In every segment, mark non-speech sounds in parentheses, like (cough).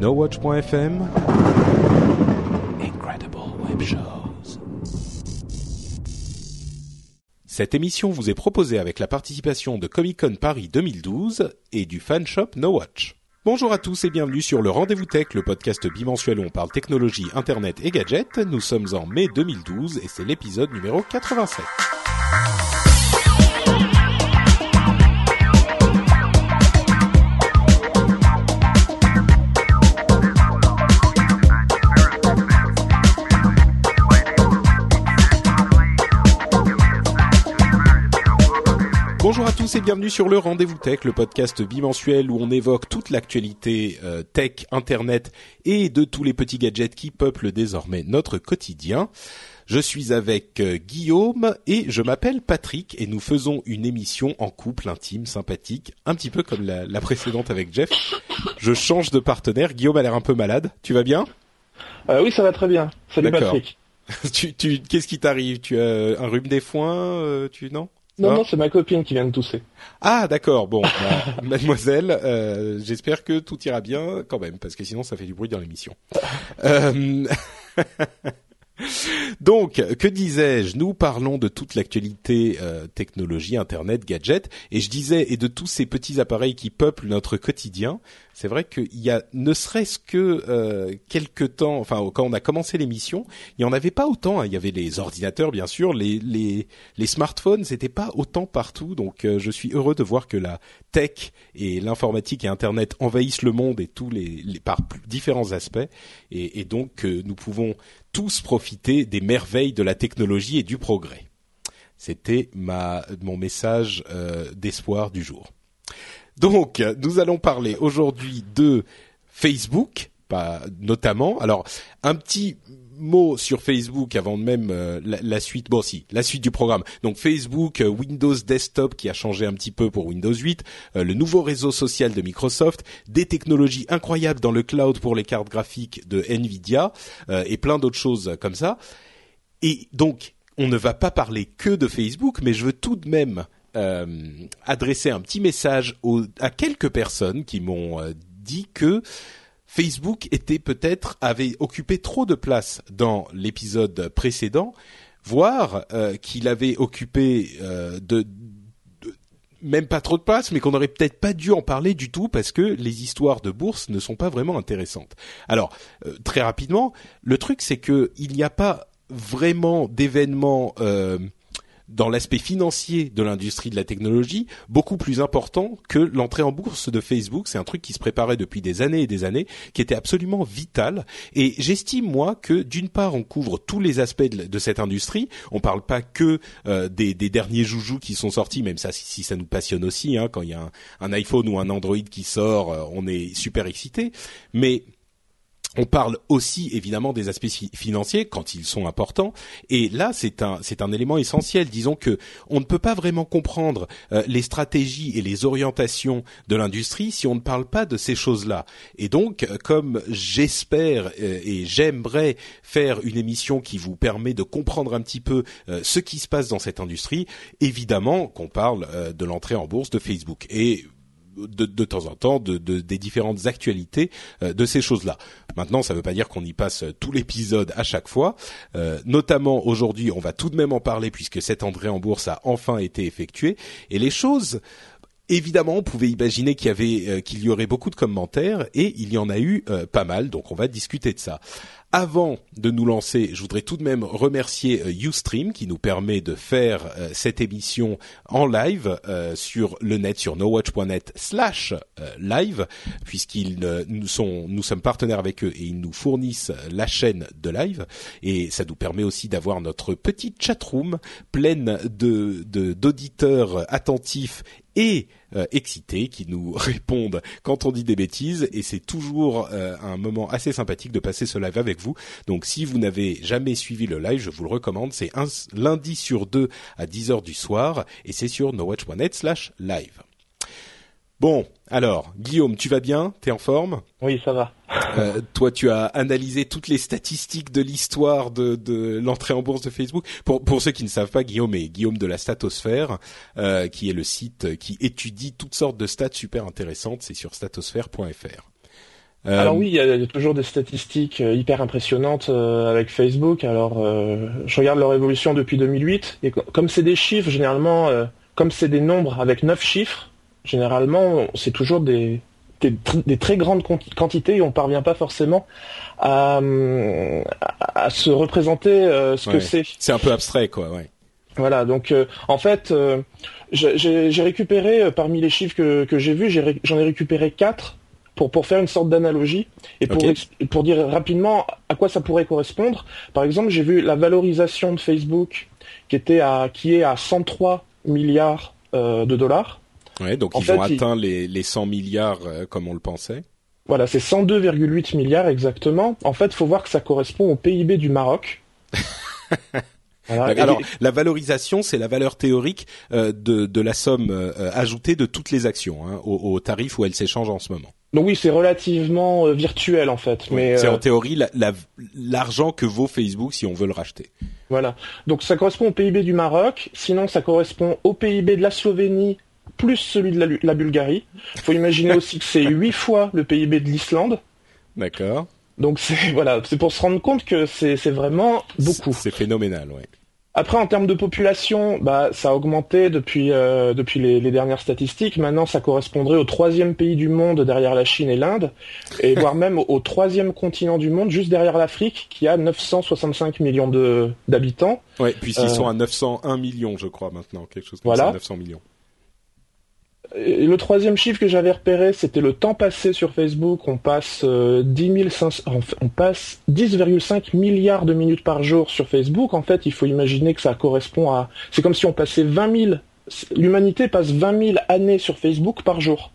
NoWatch.fm Incredible Web Shows. Cette émission vous est proposée avec la participation de Comic Con Paris 2012 et du fan shop NoWatch. Bonjour à tous et bienvenue sur le Rendez-vous Tech, le podcast bimensuel où on parle technologie, internet et gadgets. Nous sommes en mai 2012 et c'est l'épisode numéro 87. Bonjour à tous et bienvenue sur le Rendez-vous Tech, le podcast bimensuel où on évoque toute l'actualité euh, tech, internet et de tous les petits gadgets qui peuplent désormais notre quotidien. Je suis avec euh, Guillaume et je m'appelle Patrick et nous faisons une émission en couple intime, sympathique, un petit peu comme la, la précédente avec Jeff. Je change de partenaire. Guillaume a l'air un peu malade. Tu vas bien? Euh, oui, ça va très bien. Salut. Patrick. (laughs) tu, tu, Qu'est-ce qui t'arrive? Tu as un rhume des foins euh, Tu non? Non, non, c'est ma copine qui vient de tousser. Ah d'accord, bon, bah, (laughs) mademoiselle, euh, j'espère que tout ira bien quand même, parce que sinon ça fait du bruit dans l'émission. (laughs) Euh, (laughs) Donc, que disais-je? Nous parlons de toute l'actualité euh, technologie, internet, gadgets, et je disais et de tous ces petits appareils qui peuplent notre quotidien. C'est vrai qu'il y a, ne serait-ce que euh, quelques temps, enfin quand on a commencé l'émission, il y en avait pas autant. hein. Il y avait les ordinateurs, bien sûr, les les, les smartphones, c'était pas autant partout. Donc, euh, je suis heureux de voir que la tech et l'informatique et Internet envahissent le monde et tous les, par différents aspects, et, et donc euh, nous pouvons tous profiter des merveilles de la technologie et du progrès. C'était ma mon message euh, d'espoir du jour. Donc, nous allons parler aujourd'hui de Facebook, pas notamment. Alors, un petit mot sur Facebook avant même euh, la, suite. Bon, si, la suite du programme. Donc, Facebook, euh, Windows Desktop qui a changé un petit peu pour Windows 8, euh, le nouveau réseau social de Microsoft, des technologies incroyables dans le cloud pour les cartes graphiques de Nvidia et plein d'autres choses comme ça. Et donc, on ne va pas parler que de Facebook, mais je veux tout de même euh, adresser un petit message aux- à quelques personnes qui m'ont euh, dit que Facebook était peut-être avait occupé trop de place dans l'épisode précédent, voire euh, qu'il avait occupé euh, de, de- même pas trop de place, mais qu'on n'aurait peut-être pas dû en parler du tout parce que les histoires de bourse ne sont pas vraiment intéressantes. Alors euh, très rapidement, le truc c'est que il n'y a pas vraiment d'événements euh, dans l'aspect financier de l'industrie de la technologie beaucoup plus important que l'entrée en bourse de Facebook. C'est un truc qui se préparait depuis des années et des années, qui était absolument vital. Et j'estime moi que d'une part on couvre tous les aspects de, cette industrie. On parle pas que euh, des, des derniers joujoux qui sont sortis, même ça si, si ça nous passionne aussi. Hein, quand il y a un, un iPhone ou un Android qui sort, euh, on est super excité. Mais on parle aussi évidemment des aspects fi- financiers quand ils sont importants. Et là c'est un c'est un élément essentiel. Disons que on ne peut pas vraiment comprendre euh, les stratégies et les orientations de l'industrie si on ne parle pas de ces choses-là. Et donc euh, comme j'espère euh, et j'aimerais faire une émission qui vous permet de comprendre un petit peu ce qui se passe dans cette industrie évidemment qu'on parle de l'entrée en bourse de Facebook. Et de, de temps en temps de, de- des différentes actualités euh, de ces choses-là. Maintenant, ça ne veut pas dire qu'on y passe euh, tout l'épisode à chaque fois. Euh, notamment aujourd'hui, on va tout de même en parler puisque cette entrée en bourse a enfin été effectuée et les choses. Évidemment, on pouvait imaginer qu'il y avait euh, qu'il y aurait beaucoup de commentaires et il y en a eu euh, pas mal, donc on va discuter de ça. Avant de nous lancer, je voudrais tout de même remercier euh, Ustream qui nous permet de faire euh, cette émission en live euh, sur le net sur nowatch.net slash euh, live puisqu'ils euh, nous sont nous sommes partenaires avec eux et ils nous fournissent euh, la chaîne de live. Et ça nous permet aussi d'avoir notre petite chatroom pleine de- d'auditeurs attentifs et euh, excités qui nous (laughs) répondent quand on dit des bêtises et c'est toujours euh, un moment assez sympathique de passer ce live avec vous. Donc si vous n'avez jamais suivi le live, je vous le recommande. C'est un lundi sur deux à 10h du soir et c'est sur nowatch.net slash live. Bon, alors, Guillaume, tu vas bien? T'es en forme? Oui, ça va. Euh, Toi, tu as analysé toutes les statistiques de l'histoire de, l'entrée en bourse de Facebook. Pour, pour ceux qui ne savent pas, Guillaume est Guillaume de la Statosphère, euh, qui est le site qui étudie toutes sortes de stats super intéressantes. C'est sur statosphère.fr. Euh, Alors oui, il y, a, toujours des statistiques hyper impressionnantes avec Facebook. Alors, je regarde leur évolution depuis 2008 et co- comme c'est des chiffres, généralement, comme c'est des nombres avec neuf chiffres, généralement, c'est toujours des, des, tr- des très grandes quanti- quantités et on parvient pas forcément à, à, à se représenter euh, ce Ouais. que c'est. C'est un peu abstrait, quoi. Ouais. Voilà, donc euh, en fait, euh, j'ai récupéré parmi les chiffres que, que j'ai vus, j'en ai, récupéré quatre pour pour faire une sorte d'analogie et pour pour dire rapidement à quoi ça pourrait correspondre. Par exemple, j'ai vu la valorisation de Facebook qui était à qui est à 103 milliards de dollars. Ouais, donc En ils fait, ont atteint les, les 100 milliards euh, comme on le pensait. Voilà, c'est 102,8 milliards exactement. En fait, faut voir que ça correspond au PIB du Maroc. (laughs) Et- Alors, la valorisation, c'est la valeur théorique euh, de, de la somme euh, ajoutée de toutes les actions hein, au, au tarif où elles s'échangent en ce moment. donc oui, c'est relativement euh, virtuel en fait, mais c'est euh, en théorie la- la- l'argent que vaut Facebook si on veut le racheter. Voilà. Donc ça correspond au PIB du Maroc, sinon ça correspond au PIB de la Slovénie plus celui de la, la Bulgarie. faut imaginer aussi que c'est huit fois le PIB de l'Islande. D'accord. Donc c'est (laughs) voilà, c'est pour se rendre compte que c'est vraiment beaucoup. C'est phénoménal, ouais. Après en termes de population, bah ça a augmenté depuis euh, depuis les, les dernières statistiques. Maintenant ça correspondrait au troisième pays du monde derrière la Chine et l'Inde, et (laughs) voire même au, troisième continent du monde juste derrière l'Afrique qui a 965 millions d'habitants. Ouais, puisqu'ils Euh, sont à 901 millions, je crois maintenant, quelque chose comme Voilà. ça, 900 millions. Et le troisième chiffre que j'avais repéré, c'était le temps passé sur Facebook. On passe euh, 10 500 on fait- on passe 10,5 milliards de minutes par jour sur Facebook. En fait, il faut imaginer que ça correspond à, c'est comme si on passait 20 000, l'humanité passe 20 000 années sur Facebook par jour.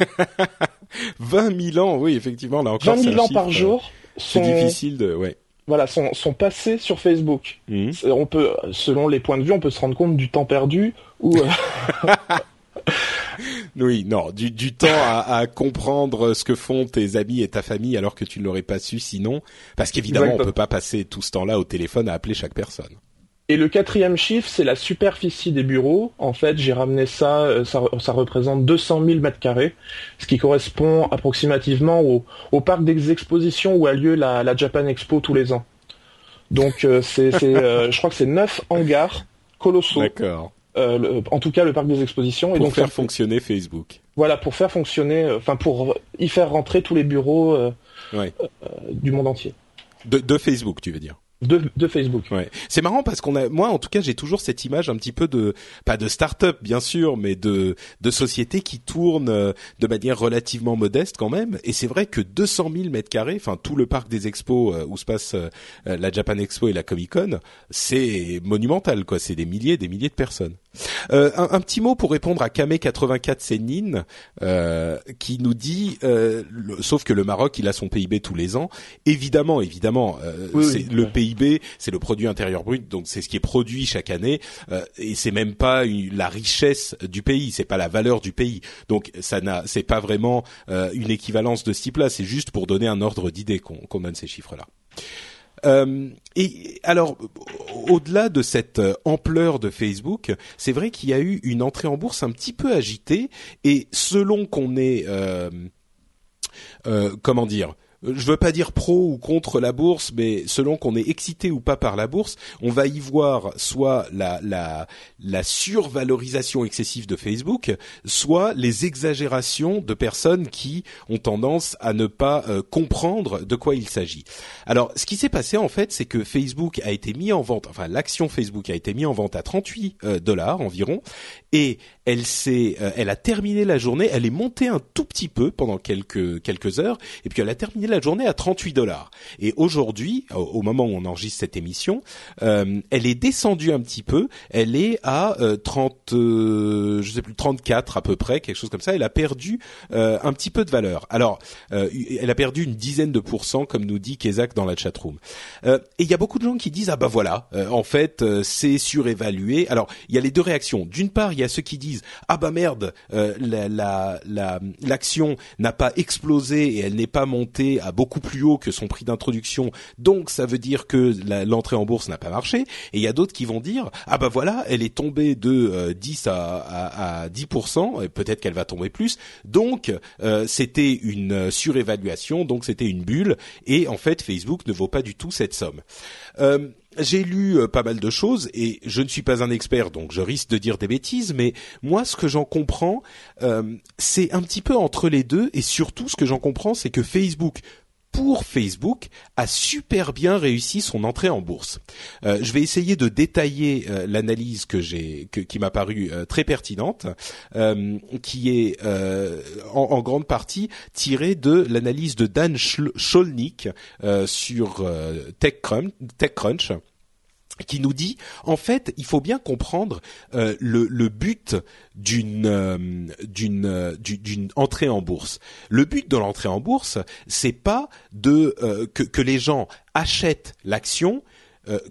(laughs) 20 000 ans, oui, effectivement, là encore, 20 c'est 000 un ans par chiffre, euh, jour C'est sont, difficile de, ouais. voilà, sont, sont passés sur Facebook. Mhm. On peut, selon les points de vue, on peut se rendre compte du temps perdu ou, euh, (laughs) Oui, non, du, du temps à, à comprendre ce que font tes amis et ta famille alors que tu ne l'aurais pas su sinon, parce qu'évidemment on Exactement. peut pas passer tout ce temps-là au téléphone à appeler chaque personne. Et le quatrième chiffre, c'est la superficie des bureaux. En fait, j'ai ramené ça, euh, ça, ça représente 200 000 mètres carrés, ce qui correspond approximativement au, au parc des expositions où a lieu la, la Japan Expo tous les ans. Donc, euh, c'est, c'est, euh, je crois que c'est neuf hangars colossaux, D'accord. Euh, le- en tout cas le parc des expositions. Et Pour donc, faire ça- fonctionner Facebook. voilà, pour faire fonctionner, euh, enfin pour y faire rentrer tous les bureaux euh, Ouais. du monde entier, De, de Facebook, tu veux dire. de, de Facebook. Ouais. C'est marrant parce qu'on a, moi en tout cas, j'ai toujours cette image un petit peu de, pas de start-up bien sûr, mais de de société qui tourne de manière relativement modeste quand même. Et c'est vrai que 200 000 mètres carrés, enfin tout le parc des expos où se passe la Japan Expo et la Comic Con, c'est monumental quoi. C'est des milliers, des milliers de personnes. Euh, un, un petit mot pour répondre à Kame84 Sénine euh, qui nous dit, euh, le- sauf que le Maroc il a son PIB tous les ans. Évidemment, évidemment, euh, Oui, c'est oui, le. PIB, c'est le produit intérieur brut, donc c'est ce qui est produit chaque année, euh, et c'est même pas une- la richesse du pays, c'est pas la valeur du pays. Donc ça n'a, c'est pas vraiment euh, une équivalence de ce type-là. C'est juste pour donner un ordre d'idée qu'on qu'on donne ces chiffres-là. Euh, et alors, au-delà de cette euh, ampleur de Facebook, c'est vrai qu'il y a eu une entrée en bourse un petit peu agitée, et selon qu'on est, euh, comment dire, je veux pas dire pro ou contre la bourse, mais selon qu'on est excité ou pas par la bourse, on va y voir soit la la la survalorisation excessive de Facebook, soit les exagérations de personnes qui ont tendance à ne pas euh, comprendre de quoi il s'agit. Alors, ce qui s'est passé en fait, c'est que Facebook a été mis en vente, enfin l'action Facebook a été mis en vente à 38 euh, dollars environ, et elle s'est, euh, elle a terminé la journée, elle est montée un tout petit peu pendant quelques quelques heures, et puis elle a terminé la journée à 38 dollars. Et aujourd'hui, au, moment où on enregistre cette émission, euh, elle est descendue un petit peu, elle est à euh, 30, euh, je sais plus 34 à peu près, quelque chose comme ça. Elle a perdu euh, un petit peu de valeur. Alors, euh, elle a perdu une dizaine de pourcents, comme nous dit Kezak dans la chatroom. Euh, et il y a beaucoup de gens qui disent ah bah voilà, euh, en fait euh, c'est surévalué. Alors il y a les deux réactions. D'une part, il y a ceux qui disent ah bah merde, euh, la la la- l'action n'a pas explosé et elle n'est pas montée à beaucoup plus haut que son prix d'introduction, donc ça veut dire que l'entrée en bourse n'a pas marché. Et il y a d'autres qui vont dire ah bah voilà, elle est tombée de 10 à, à, à 10%, et peut-être qu'elle va tomber plus. Donc c'était une surévaluation, donc c'était une bulle. Et en fait, Facebook ne vaut pas du tout cette somme. Euh, j'ai lu euh, pas mal de choses et je ne suis pas un expert, donc je risque de dire des bêtises, mais moi, ce que j'en comprends, euh, c'est un petit peu entre les deux et surtout, ce que j'en comprends, c'est que Facebook pour Facebook a super bien réussi son entrée en bourse. Euh, je vais essayer de détailler euh, l'analyse que j'ai, qui m'a paru euh, très pertinente, qui est en, grande partie tirée de l'analyse de Dan Scholnick sur TechCrunch. TechCrunch qui nous dit en fait il faut bien comprendre euh, le, but d'une euh, d'une euh, d'une entrée en bourse. Le but de l'entrée en bourse, c'est pas de que, que les gens achètent l'action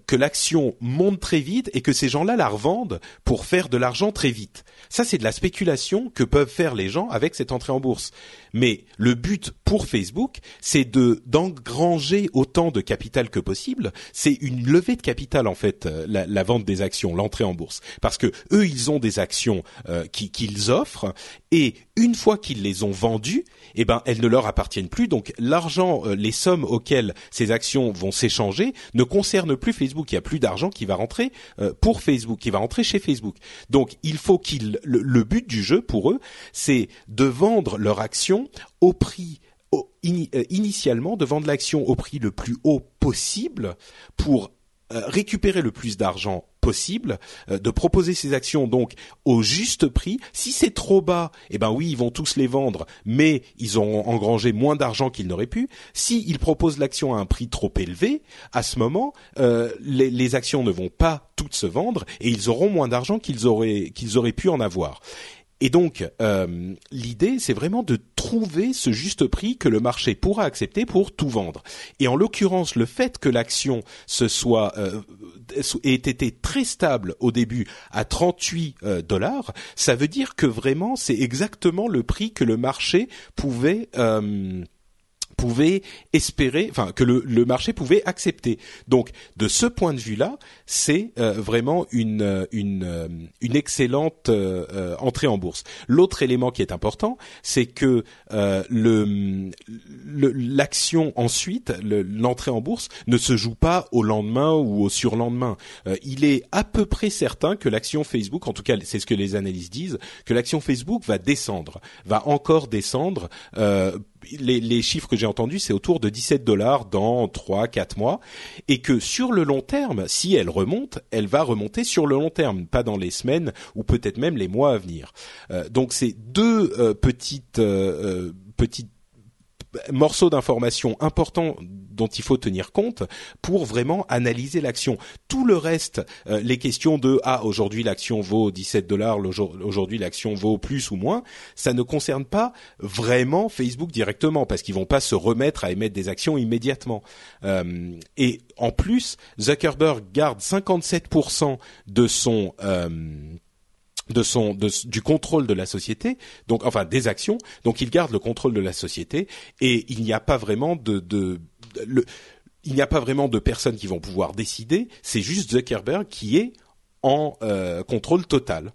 que l'action monte très vite et que ces gens-là la revendent pour faire de l'argent très vite. Ça, c'est de la spéculation que peuvent faire les gens avec cette entrée en bourse. Mais le but pour Facebook, c'est de d'engranger autant de capital que possible. C'est une levée de capital en fait, euh, la, vente des actions, l'entrée en bourse, parce que eux, ils ont des actions euh, qu'ils offrent et une fois qu'ils les ont vendues, eh ben elles ne leur appartiennent plus. Donc l'argent, les sommes auxquelles ces actions vont s'échanger ne concernent plus Facebook, il y a plus d'argent qui va rentrer euh, pour Facebook, qui va rentrer chez Facebook. Donc il faut qu'ils le, but du jeu pour eux, c'est de vendre leur au prix euh, initialement de vendre l'action au prix le plus haut possible pour euh, récupérer le plus d'argent possible, euh, de proposer ces actions donc au juste prix. Si c'est trop bas, eh ben oui, ils vont tous les vendre, mais ils ont engrangé moins d'argent qu'ils n'auraient pu. S'ils proposent l'action à un prix trop élevé, à ce moment, les, actions ne vont pas toutes se vendre et ils auront moins d'argent qu'ils auraient pu en avoir. Et donc, euh, l'idée, c'est vraiment de trouver ce juste prix que le marché pourra accepter pour tout vendre. Et en l'occurrence, le fait que l'action se soit euh, ait été très stable au début à 38 euh, dollars, ça veut dire que vraiment, c'est exactement le prix que le marché pouvait pouvait espérer, enfin que le, le, marché pouvait accepter. Donc de ce point de vue-là, c'est euh, vraiment une euh, une, euh, une excellente entrée en bourse. L'autre élément qui est important, c'est que le l'action ensuite, l'entrée en bourse, ne se joue pas au lendemain ou au surlendemain. il est à peu près certain que l'action Facebook, en tout cas c'est ce que les analystes disent, que l'action Facebook va descendre, va encore descendre les, chiffres que j'ai entendus, c'est autour de 17 dollars dans 3 4 mois et que sur le long terme, si elle remonte, elle va remonter sur le long terme, pas dans les semaines ou peut-être même les mois à venir. Euh, donc c'est deux euh, petites euh, petites morceaux d'informations importants dont il faut tenir compte pour vraiment analyser l'action. Tout le reste, euh, les questions de ah aujourd'hui l'action vaut 17 dollars, aujourd'hui l'action vaut plus ou moins, ça ne concerne pas vraiment Facebook directement parce qu'ils vont pas se remettre à émettre des actions immédiatement. Euh, et en plus, Zuckerberg garde 57% de son euh, de son du contrôle de la société, donc enfin des actions, donc il garde le contrôle de la société et il n'y a pas vraiment de, de, il n'y a pas vraiment de personnes qui vont pouvoir décider, c'est juste Zuckerberg qui est en euh, contrôle total.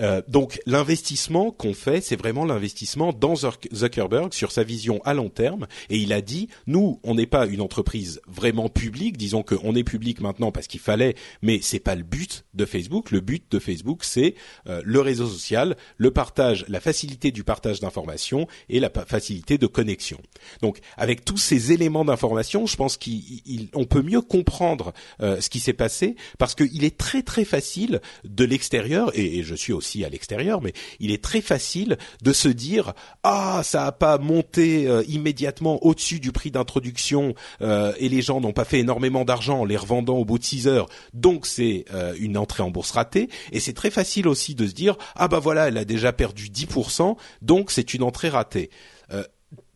Euh, donc l'investissement qu'on fait, c'est vraiment l'investissement dans Zuckerberg sur sa vision à long terme. Et il a dit, nous, on n'est pas une entreprise vraiment publique. Disons qu'on est public maintenant parce qu'il fallait, mais c'est pas le but de Facebook. Le but de Facebook, c'est euh, le réseau social, le partage, la facilité du partage d'informations et la facilité de connexion. Donc avec tous ces éléments d'information, je pense qu'on peut mieux comprendre euh, ce qui s'est passé parce qu'il est très très facile de l'extérieur et, et je suis aussi à l'extérieur, mais il est très facile de se dire ah ça a pas monté euh, immédiatement au-dessus du prix d'introduction euh, et les gens n'ont pas fait énormément d'argent en les revendant au bout de 6 heures, donc c'est euh, une entrée en bourse ratée. Et c'est très facile aussi de se dire ah bah voilà elle a déjà perdu 10%, donc c'est une entrée ratée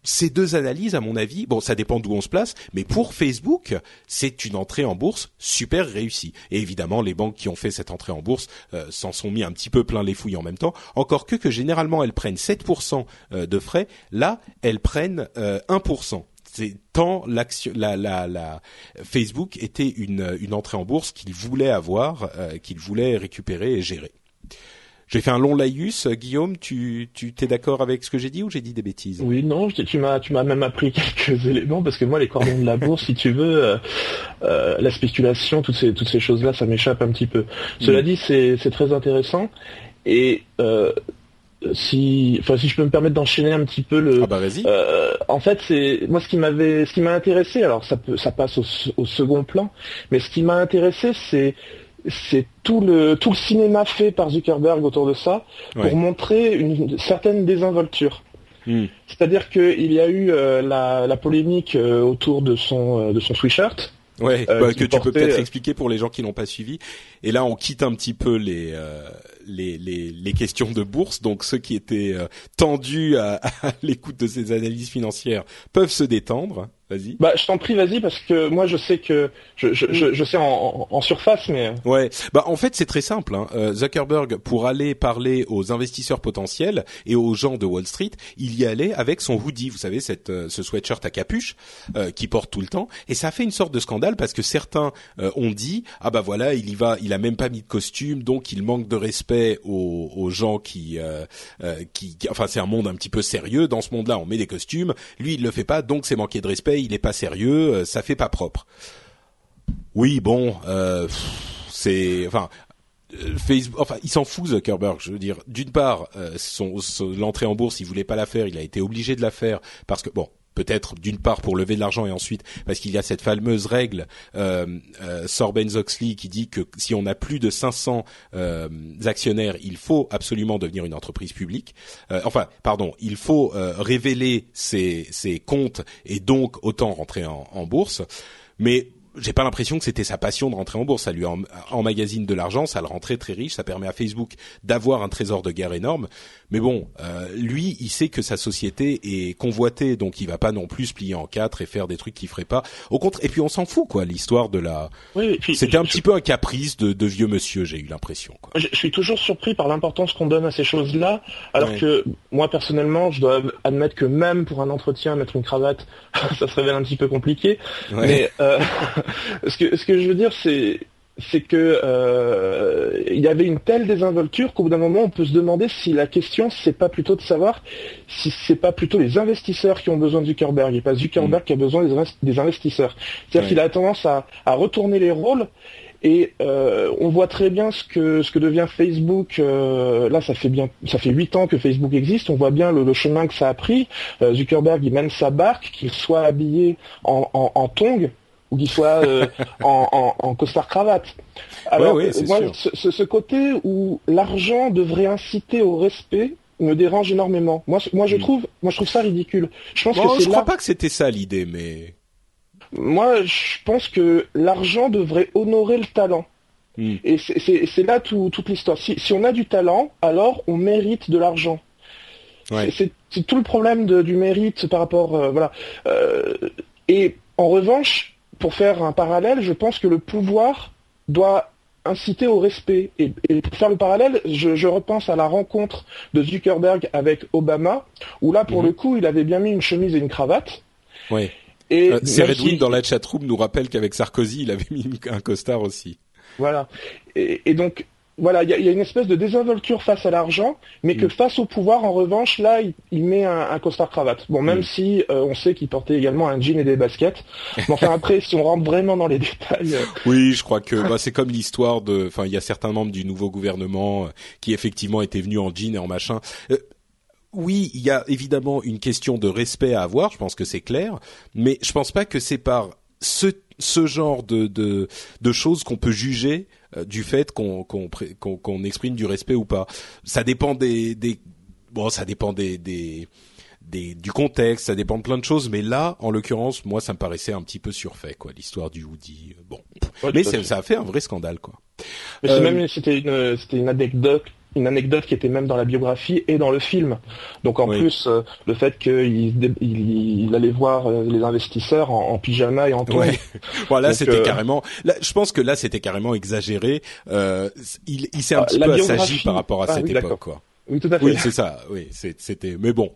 ces deux analyses, à mon avis, bon, ça dépend d'où on se place, mais pour Facebook, c'est une entrée en bourse super réussie. Et évidemment, les banques qui ont fait cette entrée en bourse euh, s'en sont mis un petit peu plein les fouilles en même temps. Encore que que généralement elles prennent 7% euh, de frais, là elles prennent 1%. Euh, c'est tant l'action, la, la, la, Facebook était une, une entrée en bourse qu'il voulait avoir, euh, qu'il voulait récupérer et gérer. J'ai fait un long laïus. Guillaume, tu tu t'es d'accord avec ce que j'ai dit ou j'ai dit des bêtises? Oui, non, tu m'as tu m'as même appris (laughs) quelques éléments parce que moi les cordons de la bourse, si tu veux, euh, euh, la spéculation, toutes ces toutes ces choses-là, ça m'échappe un petit peu. Cela mm. dit, c'est c'est très intéressant et euh, si, enfin, si je peux me permettre d'enchaîner un petit peu le. Ah bah vas-y. en fait, c'est moi ce qui m'avait, ce qui m'a intéressé. Alors ça peut, ça passe au, au second plan, mais ce qui m'a intéressé, c'est c'est tout le tout le cinéma fait par Zuckerberg autour de ça pour montrer une certaine désinvolture. Hmm. C'est-à-dire qu'il y a eu euh, la, la, polémique euh, autour de son euh, de son sweatshirt. Ouais, bah, que tu peux peut-être expliquer pour les gens qui n'ont pas suivi. Et là, on quitte un petit peu les les, les, les, questions de bourse. Donc ceux qui étaient tendus à, (laughs) à l'écoute de ces analyses financières peuvent se détendre. Vas-y. Bah, je t'en prie, vas-y, parce que moi, je sais que je, je, je, sais en, en, surface, mais. Euh. Ouais. Bah, en fait, c'est très simple. Hein. Euh, Zuckerberg, pour aller parler aux investisseurs potentiels et aux gens de Wall Street, il y allait avec son hoodie. Vous savez, cette, euh, ce sweatshirt à capuche euh, qui porte tout le temps. Et ça a fait une sorte de scandale parce que certains ont dit, ah bah voilà, il y va, il a même pas mis de costume, donc il manque de respect aux, aux gens qui, qui, qui, enfin, c'est un monde un petit peu sérieux. Dans ce monde-là, on met des costumes. Lui, il le fait pas, donc c'est manquer de respect il est pas sérieux, euh, ça fait pas propre. Oui, bon, euh, c'est, enfin, euh, enfin, il s'en fout Zuckerberg. Je veux dire, d'une part, son, l'entrée en bourse, il voulait pas la faire, il a été obligé de la faire parce que bon, peut-être d'une part pour lever de l'argent et ensuite parce qu'il y a cette fameuse règle euh, euh, Sorben-Oxley qui dit que si on a plus de 500 euh, actionnaires, il faut absolument devenir une entreprise publique. Euh, enfin, pardon, il faut euh, révéler ses, ses, comptes et donc autant rentrer en, en bourse. Mais j'ai pas l'impression que c'était sa passion de rentrer en bourse. Ça lui emmagasine de l'argent, ça le rend très très riche, ça permet à Facebook d'avoir un trésor de guerre énorme. Mais bon, euh, lui, il sait que sa société est convoitée, donc il va pas non plus se plier en quatre et faire des trucs qu'il ferait pas. Au contraire, et puis on s'en fout quoi. L'histoire de la, oui, c'était un petit peu un caprice de, de vieux monsieur, j'ai eu l'impression. Je, je, suis toujours surpris par l'importance qu'on donne à ces choses-là, alors que moi personnellement, je dois admettre que même pour un entretien, mettre une cravate, (laughs) ça se révèle un petit peu compliqué. Mais euh, (laughs) (laughs) ce que ce que je veux dire, c'est c'est que euh, il y avait une telle désinvolture qu'au bout d'un moment on peut se demander si la question c'est pas plutôt de savoir si c'est pas plutôt les investisseurs qui ont besoin de Zuckerberg et pas Zuckerberg mm. qui a besoin des, investisseurs. C'est-à-dire qu'il a tendance à, retourner les rôles et euh, on voit très bien ce que ce que devient Facebook. Euh, là, ça fait bien, ça fait huit ans que Facebook existe. On voit bien le, chemin que ça a pris. Zuckerberg, il mène sa barque, qu'il soit habillé en, en, en tongs ou qu'il soit euh, (laughs) en, en, costard cravate. Alors moi, ce, ce, côté où l'argent devrait inciter au respect me dérange énormément. Moi, moi je hmm. trouve, moi je trouve ça ridicule. Je pense que je crois pas que c'était ça l'idée, mais moi je pense que l'argent devrait honorer le talent. Hmm. Et c'est là tout, toute l'histoire. Si, si, on a du talent, alors on mérite de l'argent. Ouais. C'est tout le problème de, du mérite par rapport, euh, voilà. Euh, et en revanche, pour faire un parallèle, je pense que le pouvoir doit inciter au respect. Et, pour faire le parallèle, je, repense à la rencontre de Zuckerberg avec Obama, où là, pour mhm. le coup, il avait bien mis une chemise et une cravate. Oui. Et euh, Redwin dans la chatroom nous rappelle qu'avec Sarkozy, il avait mis un costard aussi. Voilà. et donc, voilà, il y a, une espèce de désinvolture face à l'argent, mais que mm. face au pouvoir, en revanche, là, il, met un, costard cravate. Bon, même mm. si euh, on sait qu'il portait également un jean et des baskets. Mais enfin, (laughs) après, si on rentre vraiment dans les détails. Euh, oui, je crois que bah, c'est comme l'histoire de. Enfin, il y a certains membres du nouveau gouvernement euh, qui effectivement étaient venus en jean et en machin. oui, il y a évidemment une question de respect à avoir. Je pense que c'est clair, mais je pense pas que c'est par ce, ce genre de, de, de choses qu'on peut juger euh, du fait qu'on qu'on exprime du respect ou pas. Ça dépend des, des bon, ça dépend des, des des, du contexte, ça dépend de plein de choses, mais là, en l'occurrence, moi, ça me paraissait un petit peu surfait, quoi, l'histoire du hoodie. Bon, mais ça a fait un vrai scandale, quoi. Mais euh, même, c'était une, c'était une anecdote une anecdote qui était même dans la biographie et dans le film. Donc en plus, euh, le fait qu'il il, allait voir euh, les investisseurs en, pyjama et en tongs. (laughs) voilà, c'était euh, carrément. je pense que là, c'était carrément exagéré. il, il s'est un ah, petit peu assagi par rapport à ah cette époque, quoi. Oui, tout à fait. Oui, c'est ça. Oui, c'était. Mais bon.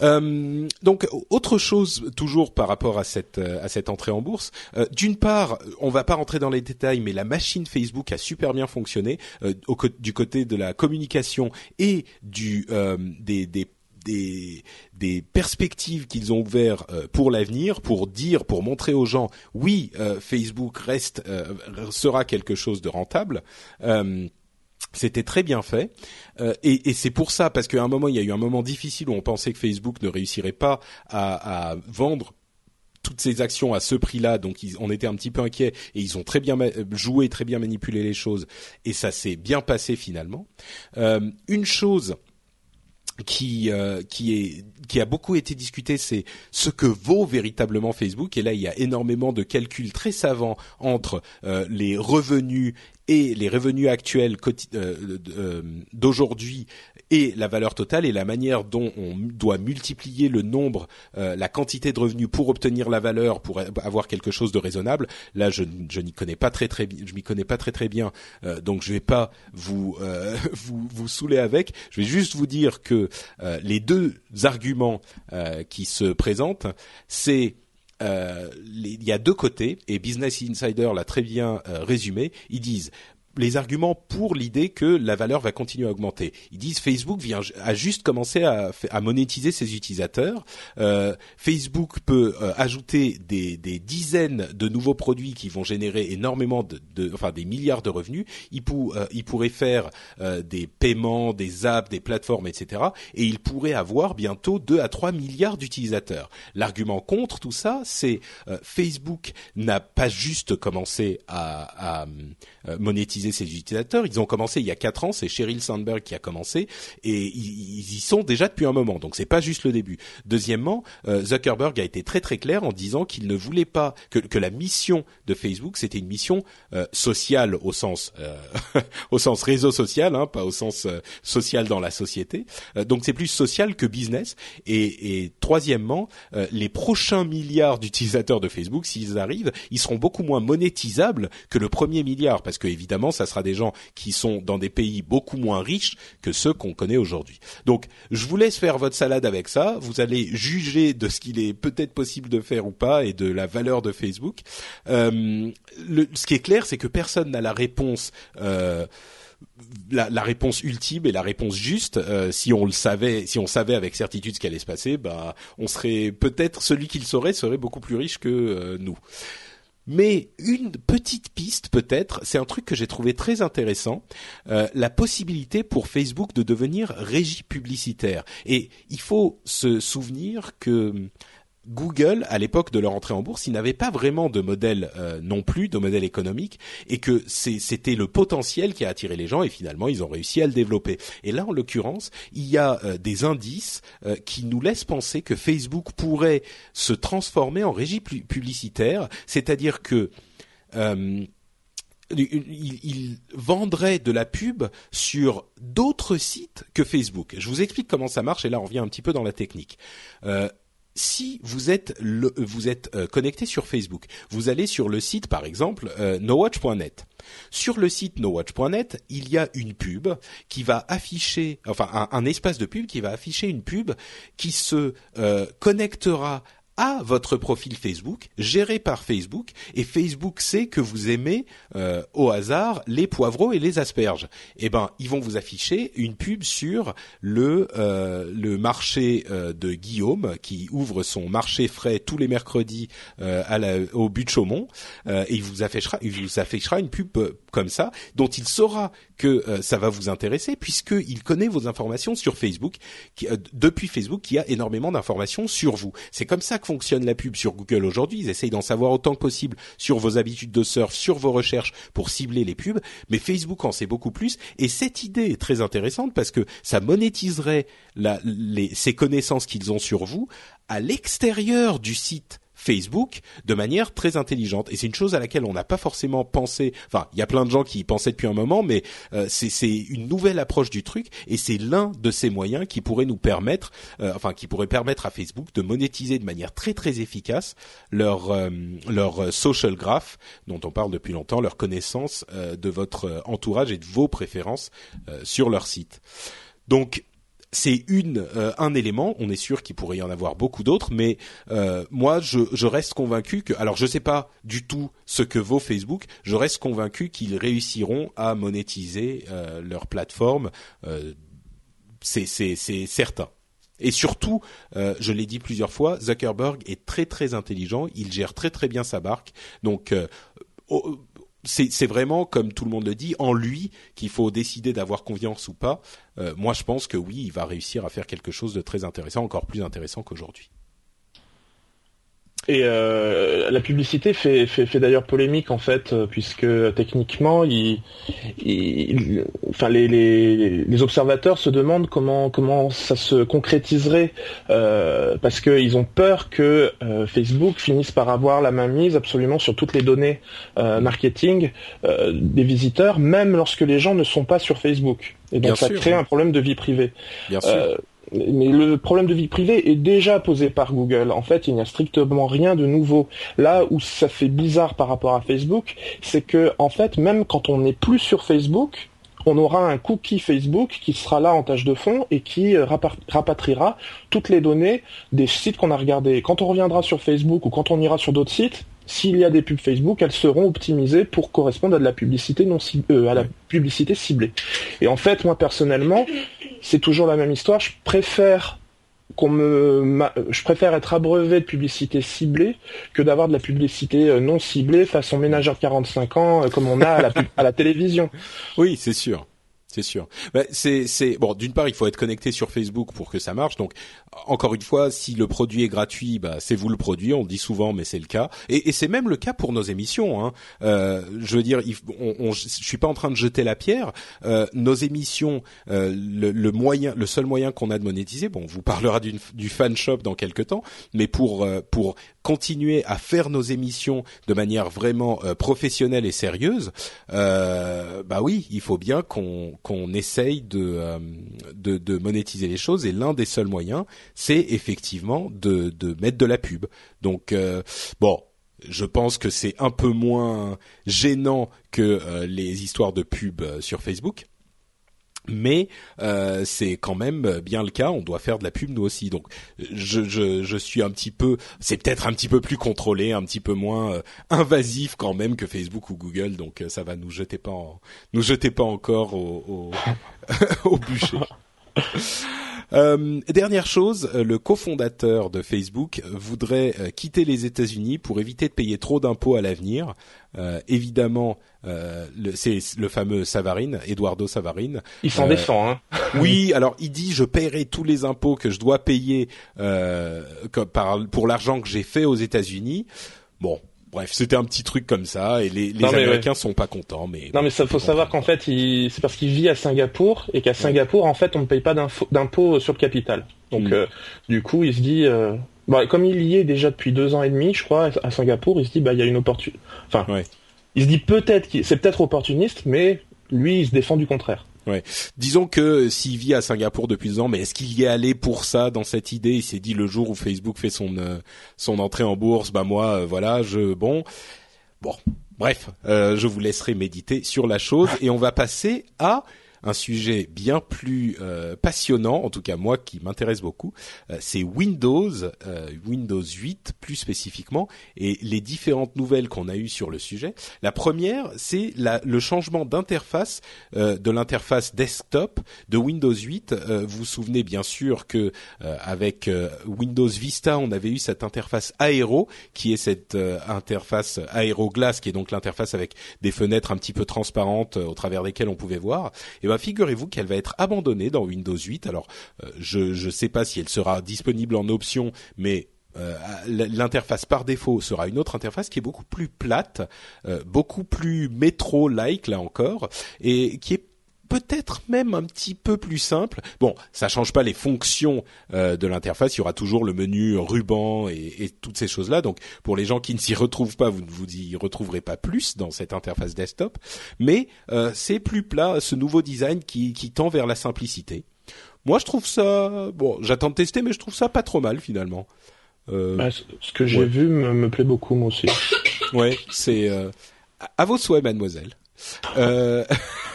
Euh, donc autre chose toujours par rapport à cette à cette entrée en bourse. Euh, D'une part, on va pas rentrer dans les détails, mais la machine Facebook a super bien fonctionné euh, au, du côté de la communication et du euh, des, des des, des perspectives qu'ils ont ouvertes euh, pour l'avenir, pour dire, pour montrer aux gens, oui, euh, Facebook reste sera quelque chose de rentable. C'était très bien fait euh, et, c'est pour ça parce qu'à un moment il y a eu un moment difficile où on pensait que Facebook ne réussirait pas à, vendre toutes ces actions à ce prix-là, donc ils, on était un petit peu inquiets et ils ont très bien joué, très bien manipulé les choses et ça s'est bien passé finalement. Euh, une chose qui euh, qui est qui a beaucoup été discuté, c'est ce que vaut véritablement Facebook. Et là, il y a énormément de calculs très savants entre euh, les revenus et les revenus actuels euh, euh, d'aujourd'hui et la valeur totale et la manière dont on doit multiplier le nombre, euh, la quantité de revenus pour obtenir la valeur, pour avoir quelque chose de raisonnable. Là, je, je n'y connais pas très très, je m'y connais pas très très bien, donc je vais pas vous (laughs) vous vous saouler avec. Je vais juste vous dire que les deux arguments qui se présentent, c'est euh, il y a deux côtés et Business Insider l'a très bien euh, résumé. Ils disent les arguments pour l'idée que la valeur va continuer à augmenter. Ils disent Facebook vient a juste commencé à, à monétiser ses utilisateurs. Euh, Facebook peut euh, ajouter des, des, dizaines de nouveaux produits qui vont générer énormément de, de enfin des milliards de revenus. Il, pour, euh, pourrait faire des paiements, des apps, des plateformes, etc. Et il pourrait avoir bientôt 2 à 3 milliards d'utilisateurs. L'argument contre tout ça, c'est Facebook n'a pas juste commencé à, à monétiser ses utilisateurs. Ils ont commencé il y a quatre ans, c'est Sheryl Sandberg qui a commencé et ils, y sont déjà depuis un moment. Donc c'est pas juste le début. Deuxièmement, euh, Zuckerberg a été très très clair en disant qu'il ne voulait pas que, que la mission de Facebook c'était une mission euh, sociale au sens euh, (laughs) au sens réseau social, hein, pas au sens social dans la société. donc c'est plus social que business. Et, et troisièmement, les prochains milliards d'utilisateurs de Facebook, s'ils arrivent, ils seront beaucoup moins monétisables que le premier milliard parce que évidemment ça sera des gens qui sont dans des pays beaucoup moins riches que ceux qu'on connaît aujourd'hui. Donc, je vous laisse faire votre salade avec ça. Vous allez juger de ce qu'il est peut-être possible de faire ou pas et de la valeur de Facebook. Euh, ce qui est clair, c'est que personne n'a la réponse. Euh, la, réponse ultime et la réponse juste, euh, si on le savait, si on savait avec certitude ce qui allait se passer, bah, on serait peut-être celui qui le saurait serait beaucoup plus riche que nous. Mais une petite piste peut-être, c'est un truc que j'ai trouvé très intéressant, euh, la possibilité pour Facebook de devenir régie publicitaire. Et il faut se souvenir que Google, à l'époque de leur entrée en bourse, ils n'avaient pas vraiment de modèle euh, non plus, de modèle économique, et que c'était le potentiel qui a attiré les gens, et finalement, ils ont réussi à le développer. Et là, en l'occurrence, il y a euh, des indices euh, qui nous laissent penser que Facebook pourrait se transformer en régie publicitaire, c'est-à-dire que il, il, vendrait de la pub sur d'autres sites que Facebook. Je vous explique comment ça marche et là on revient un petit peu dans la technique. Euh, si vous êtes vous êtes euh, connecté sur Facebook, vous allez sur le site par exemple euh, nowatch.net. Sur le site nowatch.net, il y a une pub qui va afficher, enfin un, espace de pub qui va afficher une pub qui se euh, connectera à votre profil Facebook, géré par Facebook, et Facebook sait que vous aimez euh, au hasard les poivreaux et les asperges. Eh ben, ils vont vous afficher une pub sur le euh, le marché euh, de Guillaume qui ouvre son marché frais tous les mercredis au but de Chaumont, et il vous affichera il vous affichera une pub comme ça dont il saura que ça va vous intéresser puisque il connaît vos informations sur Facebook qui, depuis Facebook qui a énormément d'informations sur vous. C'est comme ça fonctionne la pub sur Google aujourd'hui. Ils essayent d'en savoir autant que possible sur vos habitudes de surf, sur vos recherches pour cibler les pubs. Mais Facebook en sait beaucoup plus. Et cette idée est très intéressante parce que ça monétiserait la, ces connaissances qu'ils ont sur vous à l'extérieur du site Facebook de manière très intelligente. Et c'est une chose à laquelle on n'a pas forcément pensé. Enfin, il y a plein de gens qui y pensaient depuis un moment, mais euh, c'est une nouvelle approche du truc et c'est l'un de ces moyens qui pourrait nous permettre, euh, enfin, qui pourrait permettre à Facebook de monétiser de manière très très efficace leur euh, leur social graph dont on parle depuis longtemps, leur connaissance de votre entourage et de vos préférences sur leur site. Donc c'est une un élément. On est sûr qu'il pourrait y en avoir beaucoup d'autres, mais moi, je, reste convaincu que, alors, je sais pas du tout ce que vaut Facebook. Je reste convaincu qu'ils réussiront à monétiser leur plateforme. c'est certain. Et surtout, euh, je l'ai dit plusieurs fois, Zuckerberg est très très intelligent, il gère très très bien sa barque. Donc euh, c'est vraiment, comme tout le monde le dit, en lui qu'il faut décider d'avoir confiance ou pas. Euh, moi, je pense que oui, il va réussir à faire quelque chose de très intéressant, encore plus intéressant qu'aujourd'hui. Et euh, la publicité fait, fait, fait d'ailleurs polémique en fait, euh, puisque techniquement, il, il, enfin les, les, les, observateurs se demandent comment comment ça se concrétiserait, euh, parce qu'ils ont peur que euh, Facebook finisse par avoir la main mise absolument sur toutes les données euh, marketing des visiteurs, même lorsque les gens ne sont pas sur Facebook. Et donc ça crée un problème de vie privée. Bien sûr mais le problème de vie privée est déjà posé par Google. En fait, il n'y a strictement rien de nouveau. Là où ça fait bizarre par rapport à Facebook, c'est que en fait, même quand on n'est plus sur Facebook, on aura un cookie Facebook qui sera là en tâche de fond et qui euh, rapatriera toutes les données des sites qu'on a regardés. Quand on reviendra sur Facebook ou quand on ira sur d'autres sites, s'il y a des pubs Facebook, elles seront optimisées pour correspondre à de la publicité non euh, à la publicité ciblée. Et en fait, moi personnellement, c'est toujours la même histoire. Je préfère qu'on me, je préfère être abreuvé de publicité ciblée que d'avoir de la publicité euh, non ciblée façon ménagère de 45 ans euh, comme on a à la télévision. Oui, c'est sûr. C'est sûr. Bah, c'est, c'est bon. D'une part, il faut être connecté sur Facebook pour que ça marche. Donc, encore une fois, si le produit est gratuit, bah, c'est vous le produit. On le dit souvent, mais c'est le cas. Et, c'est même le cas pour nos émissions. Hein. Euh, je veux dire, je suis pas en train de jeter la pierre. Euh, nos émissions, euh, le, moyen, le seul moyen qu'on a de monétiser, bon, on vous parlera du fan shop dans quelques temps, mais pour pour continuer à faire nos émissions de manière vraiment euh, professionnelle et sérieuse, euh, bah oui, il faut bien qu'on qu'on essaye euh, de, de, monétiser les choses. Et l'un des seuls moyens, c'est effectivement de de mettre de la pub. Donc bon, je pense que c'est un peu moins gênant que les histoires de pub sur Facebook mais euh, c'est quand même bien le cas. On doit faire de la pub nous aussi. Donc je, je, je suis un petit peu, c'est peut-être un petit peu plus contrôlé, un petit peu moins euh, invasif quand même que Facebook ou Google. Donc euh, ça va nous jeter pas, en, nous jeter pas encore au, au, (laughs) au bûcher. (laughs) Euh, dernière chose, euh, le cofondateur de Facebook voudrait euh, quitter les États-Unis pour éviter de payer trop d'impôts à l'avenir. évidemment, c'est le fameux Savarine, Eduardo Savarine. Il s'en défend. Hein. (laughs) oui, alors il dit je paierai tous les impôts que je dois payer pour l'argent que j'ai fait aux États-Unis. Bon, Bref, c'était un petit truc comme ça et les, les Américains sont pas contents. Mais non, mais ça faut savoir qu'en fait, c'est parce qu'il vit à Singapour et qu'à Singapour, en fait, on ne paye pas d'impôts sur le capital. Donc, mm. euh, du coup, il se dit, euh... bah, comme il y est déjà depuis deux ans et demi, je crois, à Singapour, il se dit, bah, il y a une opportunité. Enfin, il se dit peut-être, c'est peut-être opportuniste, mais lui, il se défend du contraire. Ouais. Disons que s'il vit à Singapour depuis deux ans, mais est-ce qu'il y est allé pour ça dans cette idée? Il s'est dit le jour où Facebook fait son euh, son entrée en bourse, bah moi, euh, voilà, je bon, bon, bref, euh, je vous laisserai méditer sur la chose et on va passer à un sujet bien plus euh, passionnant, en tout cas moi qui m'intéresse beaucoup, euh, c'est Windows, euh, Windows 8 plus spécifiquement, et les différentes nouvelles qu'on a eues sur le sujet. La première, c'est le changement d'interface de l'interface desktop de Windows 8. vous vous souvenez bien sûr que avec Windows Vista, on avait eu cette interface aéro, qui est cette interface aéroglace, qui est donc l'interface avec des fenêtres un petit peu transparentes au travers desquelles on pouvait voir. Ben, figurez-vous qu'elle va être abandonnée dans Windows 8. Alors, euh, je ne sais pas si elle sera disponible en option, mais euh, l'interface par défaut sera une autre interface qui est beaucoup plus plate, euh, beaucoup plus métro-like là encore, et qui est peut-être même un petit peu plus simple. Bon, ça change pas les fonctions euh, de l'interface. Il y aura toujours le menu ruban et, et toutes ces choses-là. Donc, pour les gens qui ne s'y retrouvent pas, vous ne vous y retrouverez pas plus dans cette interface desktop. Mais euh, c'est plus plat, ce nouveau design qui, qui tend vers la simplicité. Moi, je trouve ça. Bon, j'attends de tester, mais je trouve ça pas trop mal finalement. Euh, bah, ce que j'ai vu me, me, plaît beaucoup moi aussi. ouais, c'est euh, à vos souhaits, mademoiselle. Euh, (laughs)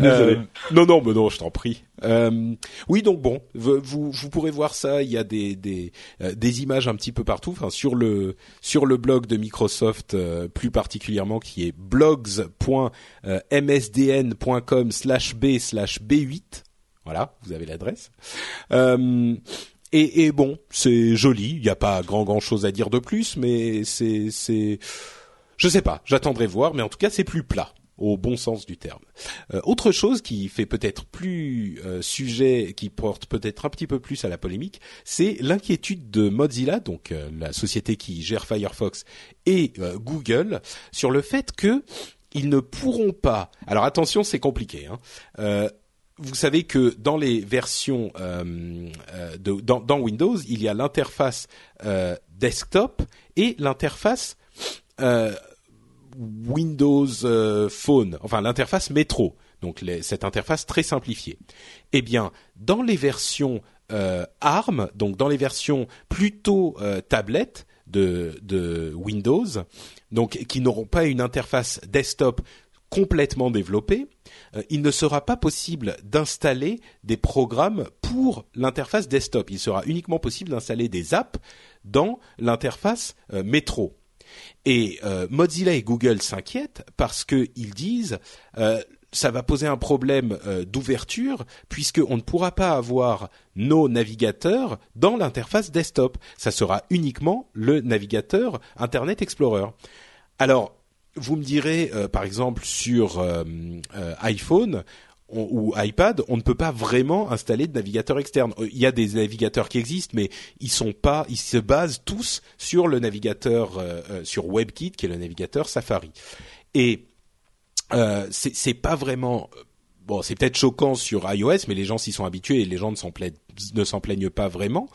Désolé. non, non, mais non, je t'en prie. oui, donc bon, vous, vous pourrez voir ça. Il y a des des, des images un petit peu partout. Enfin, sur le sur le blog de Microsoft, plus particulièrement, qui est blogs.msdn.com/b/b8. Voilà, vous avez l'adresse. Euh, et, et, bon, c'est joli. Il n'y a pas grand grand chose à dire de plus, mais c'est c'est, je sais pas. J'attendrai voir, mais en tout cas, c'est plus plat au bon sens du terme. Euh, autre chose qui fait peut-être plus euh, sujet, qui porte peut-être un petit peu plus à la polémique, c'est l'inquiétude de Mozilla, donc euh, la société qui gère Firefox, et Google sur le fait que ils ne pourront pas. Alors attention, c'est compliqué. Hein, vous savez que dans les versions euh, euh, de, dans, dans, Windows, il y a l'interface euh, desktop et l'interface euh, Windows euh, Phone, enfin l'interface Metro. Donc cette interface très simplifiée. Eh bien, dans les versions ARM, donc dans les versions plutôt tablettes de, de Windows, donc qui n'auront pas une interface desktop complètement développée, euh, il ne sera pas possible d'installer des programmes pour l'interface desktop. Il sera uniquement possible d'installer des apps dans l'interface euh, Metro. Et euh, Mozilla et Google s'inquiètent parce qu'ils disent ça va poser un problème d'ouverture puisqu'on ne pourra pas avoir nos navigateurs dans l'interface desktop. Ça sera uniquement le navigateur Internet Explorer. Alors, vous me direz, euh, par exemple, sur euh, euh, iPhone ou iPad, on ne peut pas vraiment installer de navigateur externe. Il y a des navigateurs qui existent, mais ils sont pas, ils se basent tous sur le navigateur sur WebKit, qui est le navigateur Safari. Et euh, c'est pas vraiment bon, c'est peut-être choquant sur iOS, mais les gens s'y sont habitués et les gens ne s'en plaignent pas vraiment.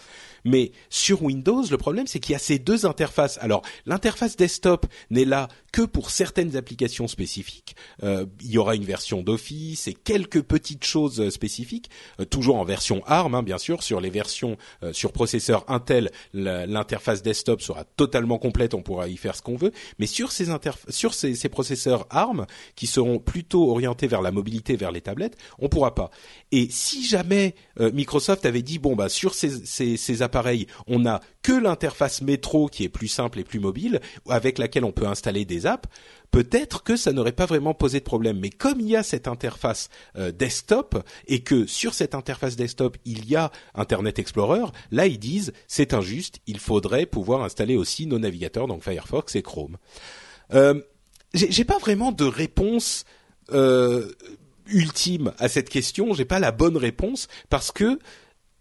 Mais sur Windows, le problème c'est qu'il y a ces deux interfaces. Alors l'interface desktop n'est là que pour certaines applications spécifiques. Euh, il y aura une version d'Office et quelques petites choses euh, spécifiques, euh, toujours en version ARM hein, bien sûr. Sur les versions sur processeur Intel, l'interface desktop sera totalement complète, on pourra y faire ce qu'on veut. Mais sur ces, sur ces, ces, processeurs ARM qui seront plutôt orientés vers la mobilité, vers les tablettes, on pourra pas. Et si jamais Microsoft avait dit bon bah sur ces, ces, ces appareils on n'a que l'interface métro qui est plus simple et plus mobile, avec laquelle on peut installer des apps, peut-être que ça n'aurait pas vraiment posé de problème. Mais comme il y a cette interface euh, desktop et que sur cette interface desktop il y a Internet Explorer, là ils disent c'est injuste, il faudrait pouvoir installer aussi nos navigateurs, donc Firefox et Chrome. Euh, j'ai pas vraiment de réponse. Euh, ultime à cette question, j'ai pas la bonne réponse parce que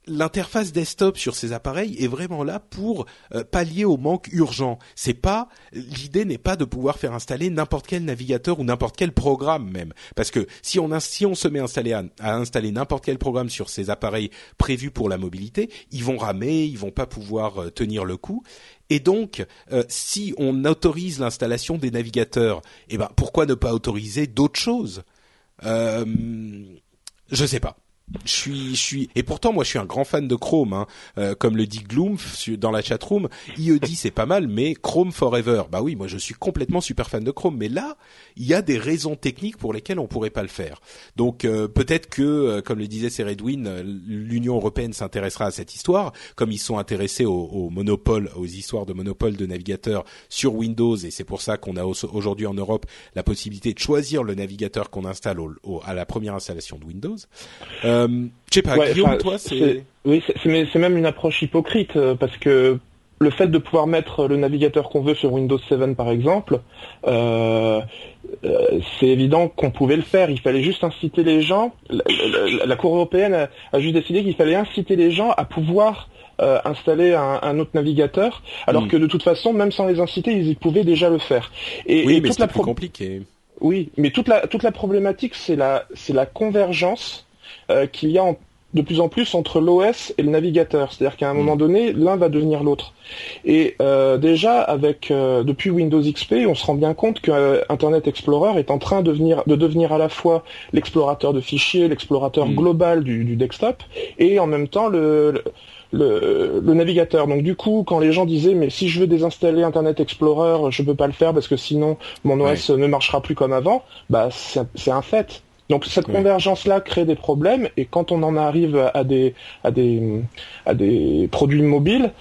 l'interface desktop sur ces appareils est vraiment là pour euh, pallier au manque urgent. C'est pas l'idée n'est pas de pouvoir faire installer n'importe quel navigateur ou n'importe quel programme même, parce que si on si on se met à installer à, installer n'importe quel programme sur ces appareils prévus pour la mobilité, ils vont ramer, ils vont pas pouvoir euh, tenir le coup. Et donc, euh, si on autorise l'installation des navigateurs, eh ben pourquoi ne pas autoriser d'autres choses? Euh, Je sais pas je suis, je suis, et pourtant moi je suis un grand fan de Chrome, hein. euh, comme le dit Gloomf dans la chatroom. dit c'est pas mal, mais Chrome forever. Bah oui, moi je suis complètement super fan de Chrome, mais là il y a des raisons techniques pour lesquelles on pourrait pas le faire. Donc euh, peut-être que, euh, comme le disait Seredwin, l'Union européenne s'intéressera à cette histoire, comme ils sont intéressés au, au, monopole, aux histoires de monopole de navigateurs sur Windows, et c'est pour ça qu'on a aujourd'hui en Europe la possibilité de choisir le navigateur qu'on installe au, à la première installation de Windows. Euh, je sais pas, Guillaume, toi, c'est... Oui, c'est même une approche hypocrite, euh, parce que le fait de pouvoir mettre le navigateur qu'on veut sur Windows 7 par exemple, euh, c'est évident qu'on pouvait le faire. Il fallait juste inciter les gens. La, Cour européenne a, juste décidé qu'il fallait inciter les gens à pouvoir installer un, autre navigateur, alors hmm. que de toute façon, même sans les inciter, ils pouvaient déjà le faire. Et, oui, mais c'est compliqué. Oui, mais toute la toute la problématique, c'est la c'est la convergence euh, qu'il y a de plus en plus entre l'OS et le navigateur. C'est-à-dire qu'à un moment mm. donné, l'un va devenir l'autre. Et euh, déjà, avec euh, depuis Windows XP, on se rend bien compte que Internet Explorer est en train de, de devenir à la fois l'explorateur de fichiers, l'explorateur mm. global du, desktop, et en même temps le, le, navigateur. Donc du coup, quand les gens disaient mais si je veux désinstaller Internet Explorer, je peux pas le faire parce que sinon mon OS ne marchera plus comme avant, bah c'est un fait. Donc cette convergence-là crée des problèmes et quand on en arrive à des à des à des produits mobiles,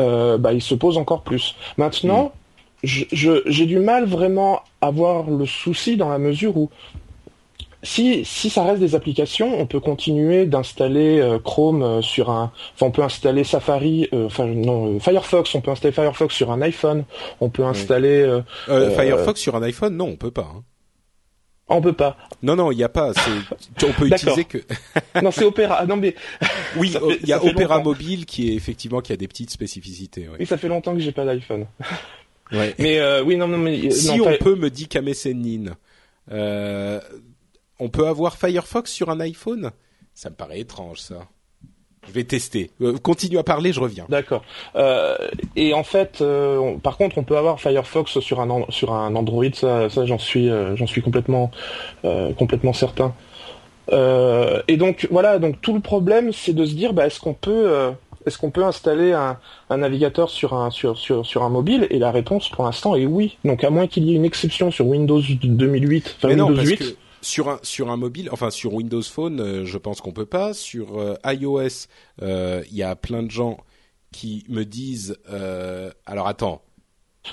euh, bah, il se pose encore plus. Maintenant, mm. j'ai du mal vraiment à voir le souci dans la mesure où si, si ça reste des applications, on peut continuer d'installer euh, Chrome euh, sur un, enfin on peut installer Safari, euh, enfin non Firefox, on peut installer Firefox sur un iPhone, on peut installer Firefox sur un iPhone, non, on peut pas. Hein. On peut pas. Non non, il y a pas. On peut utiliser que. non, c'est Opera. Non mais. (laughs) Oui, il y a Opera mobile qui est effectivement qui a des petites spécificités. Oui, ça fait longtemps que j'ai pas d'iPhone. (laughs) Ouais. Mais oui, non, non, mais si on peut, me dit Kamesenin. Euh, on peut avoir Firefox sur un iPhone? Ça me paraît étrange ça. Je vais tester. Euh, continue à parler, je reviens. D'accord. Euh, et en fait, euh, par contre, on peut avoir Firefox sur un sur un Android. Ça, j'en suis j'en suis complètement complètement certain. et donc voilà. Donc tout le problème, c'est de se dire, bah, est-ce qu'on peut est-ce qu'on peut installer un, navigateur sur un sur, sur, un mobile? Et la réponse pour l'instant est oui. Donc à moins qu'il y ait une exception sur Windows 2008, enfin Windows 8 sur un sur un mobile, enfin sur Windows Phone, euh, je pense qu'on peut pas. Sur euh, iOS, euh, il y a plein de gens qui me disent alors attends.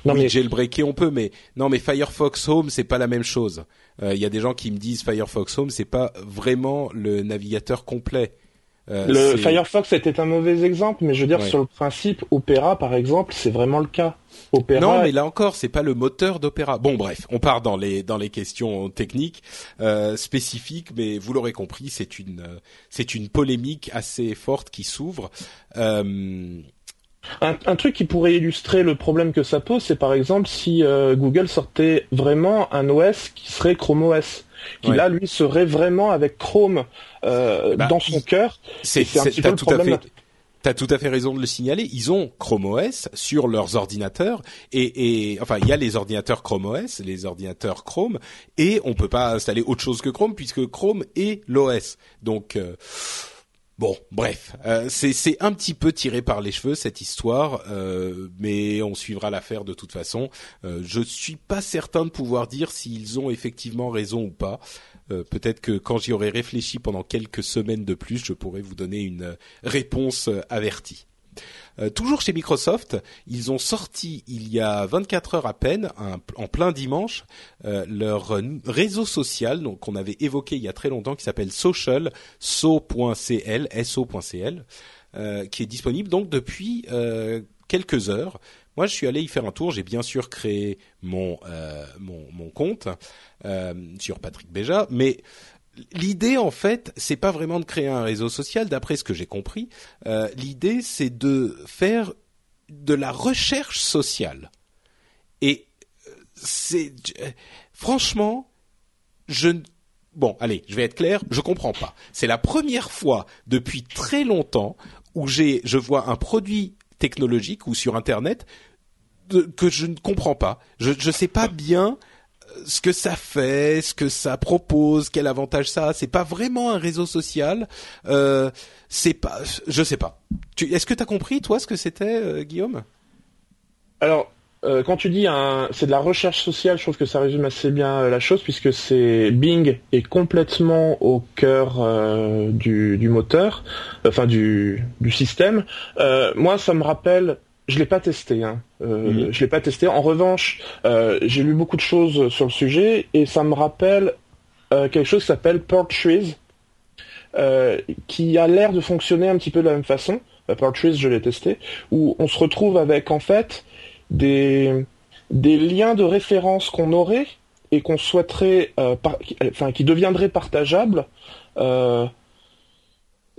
Non oui, mais jailbreaker on peut, mais non mais Firefox Home c'est pas la même chose. Il y a des gens qui me disent Firefox Home c'est pas vraiment le navigateur complet. Euh, le Firefox était un mauvais exemple, mais je veux dire sur le principe, Opera par exemple, c'est vraiment le cas. Opera. Non, mais là encore, c'est pas le moteur d'Opera. Bon, bref, on part dans les dans les questions techniques euh, spécifiques, mais vous l'aurez compris, c'est une euh, c'est une polémique assez forte qui s'ouvre. Euh... Un, un, truc qui pourrait illustrer le problème que ça pose, c'est par exemple si euh, Google sortait vraiment un OS qui serait Chrome OS qui là lui serait vraiment avec Chrome euh, bah, dans son cœur. C'est un petit peu le problème. T'as tout à fait raison de le signaler. Ils ont Chrome OS sur leurs ordinateurs et, et enfin il y a les ordinateurs Chrome OS, les ordinateurs Chrome et on peut pas installer autre chose que Chrome puisque Chrome est l'OS. Donc euh, Bon, bref, euh, c'est un petit peu tiré par les cheveux cette histoire, euh, mais on suivra l'affaire de toute façon. Euh, je suis pas certain de pouvoir dire s'ils ont effectivement raison ou pas. Euh, peut-être que quand j'y aurai réfléchi pendant quelques semaines de plus, je pourrai vous donner une réponse avertie. Euh, toujours chez Microsoft, ils ont sorti il y a 24 heures à peine, en plein dimanche, euh, leur réseau social, qu'on avait évoqué il y a très longtemps, qui s'appelle Social, so.cl, so.cl, euh, qui est disponible donc depuis quelques heures. Moi, je suis allé y faire un tour. J'ai bien sûr créé mon mon, mon, compte sur Patrick Béja, mais l'idée en fait, c'est pas vraiment de créer un réseau social, d'après ce que j'ai compris. Euh, l'idée, c'est de faire de la recherche sociale. Et euh, c'est franchement, je bon, allez, je vais être clair, je comprends pas. C'est la première fois depuis très longtemps où j'ai, je vois un produit technologique ou sur Internet que je ne comprends pas. Je ne sais pas bien ce que ça fait, ce que ça propose, quel avantage ça a. C'est pas vraiment un réseau social. Euh, c'est pas, je sais pas. Est-ce que tu as compris toi ce que c'était, euh, Guillaume? Alors, euh, quand tu dis c'est de la recherche sociale, je trouve que ça résume assez bien la chose puisque c'est Bing est complètement au cœur du, du, moteur, enfin du, du système. moi, ça me rappelle je l'ai pas testé. Hein. Euh, mhm. Je l'ai pas testé. En revanche, euh, j'ai lu beaucoup de choses sur le sujet et ça me rappelle euh, quelque chose qui s'appelle Trees, qui a l'air de fonctionner un petit peu de la même façon. Trees, je l'ai testé, où on se retrouve avec en fait des des liens de référence qu'on aurait et qu'on souhaiterait, enfin qui deviendraient partageables.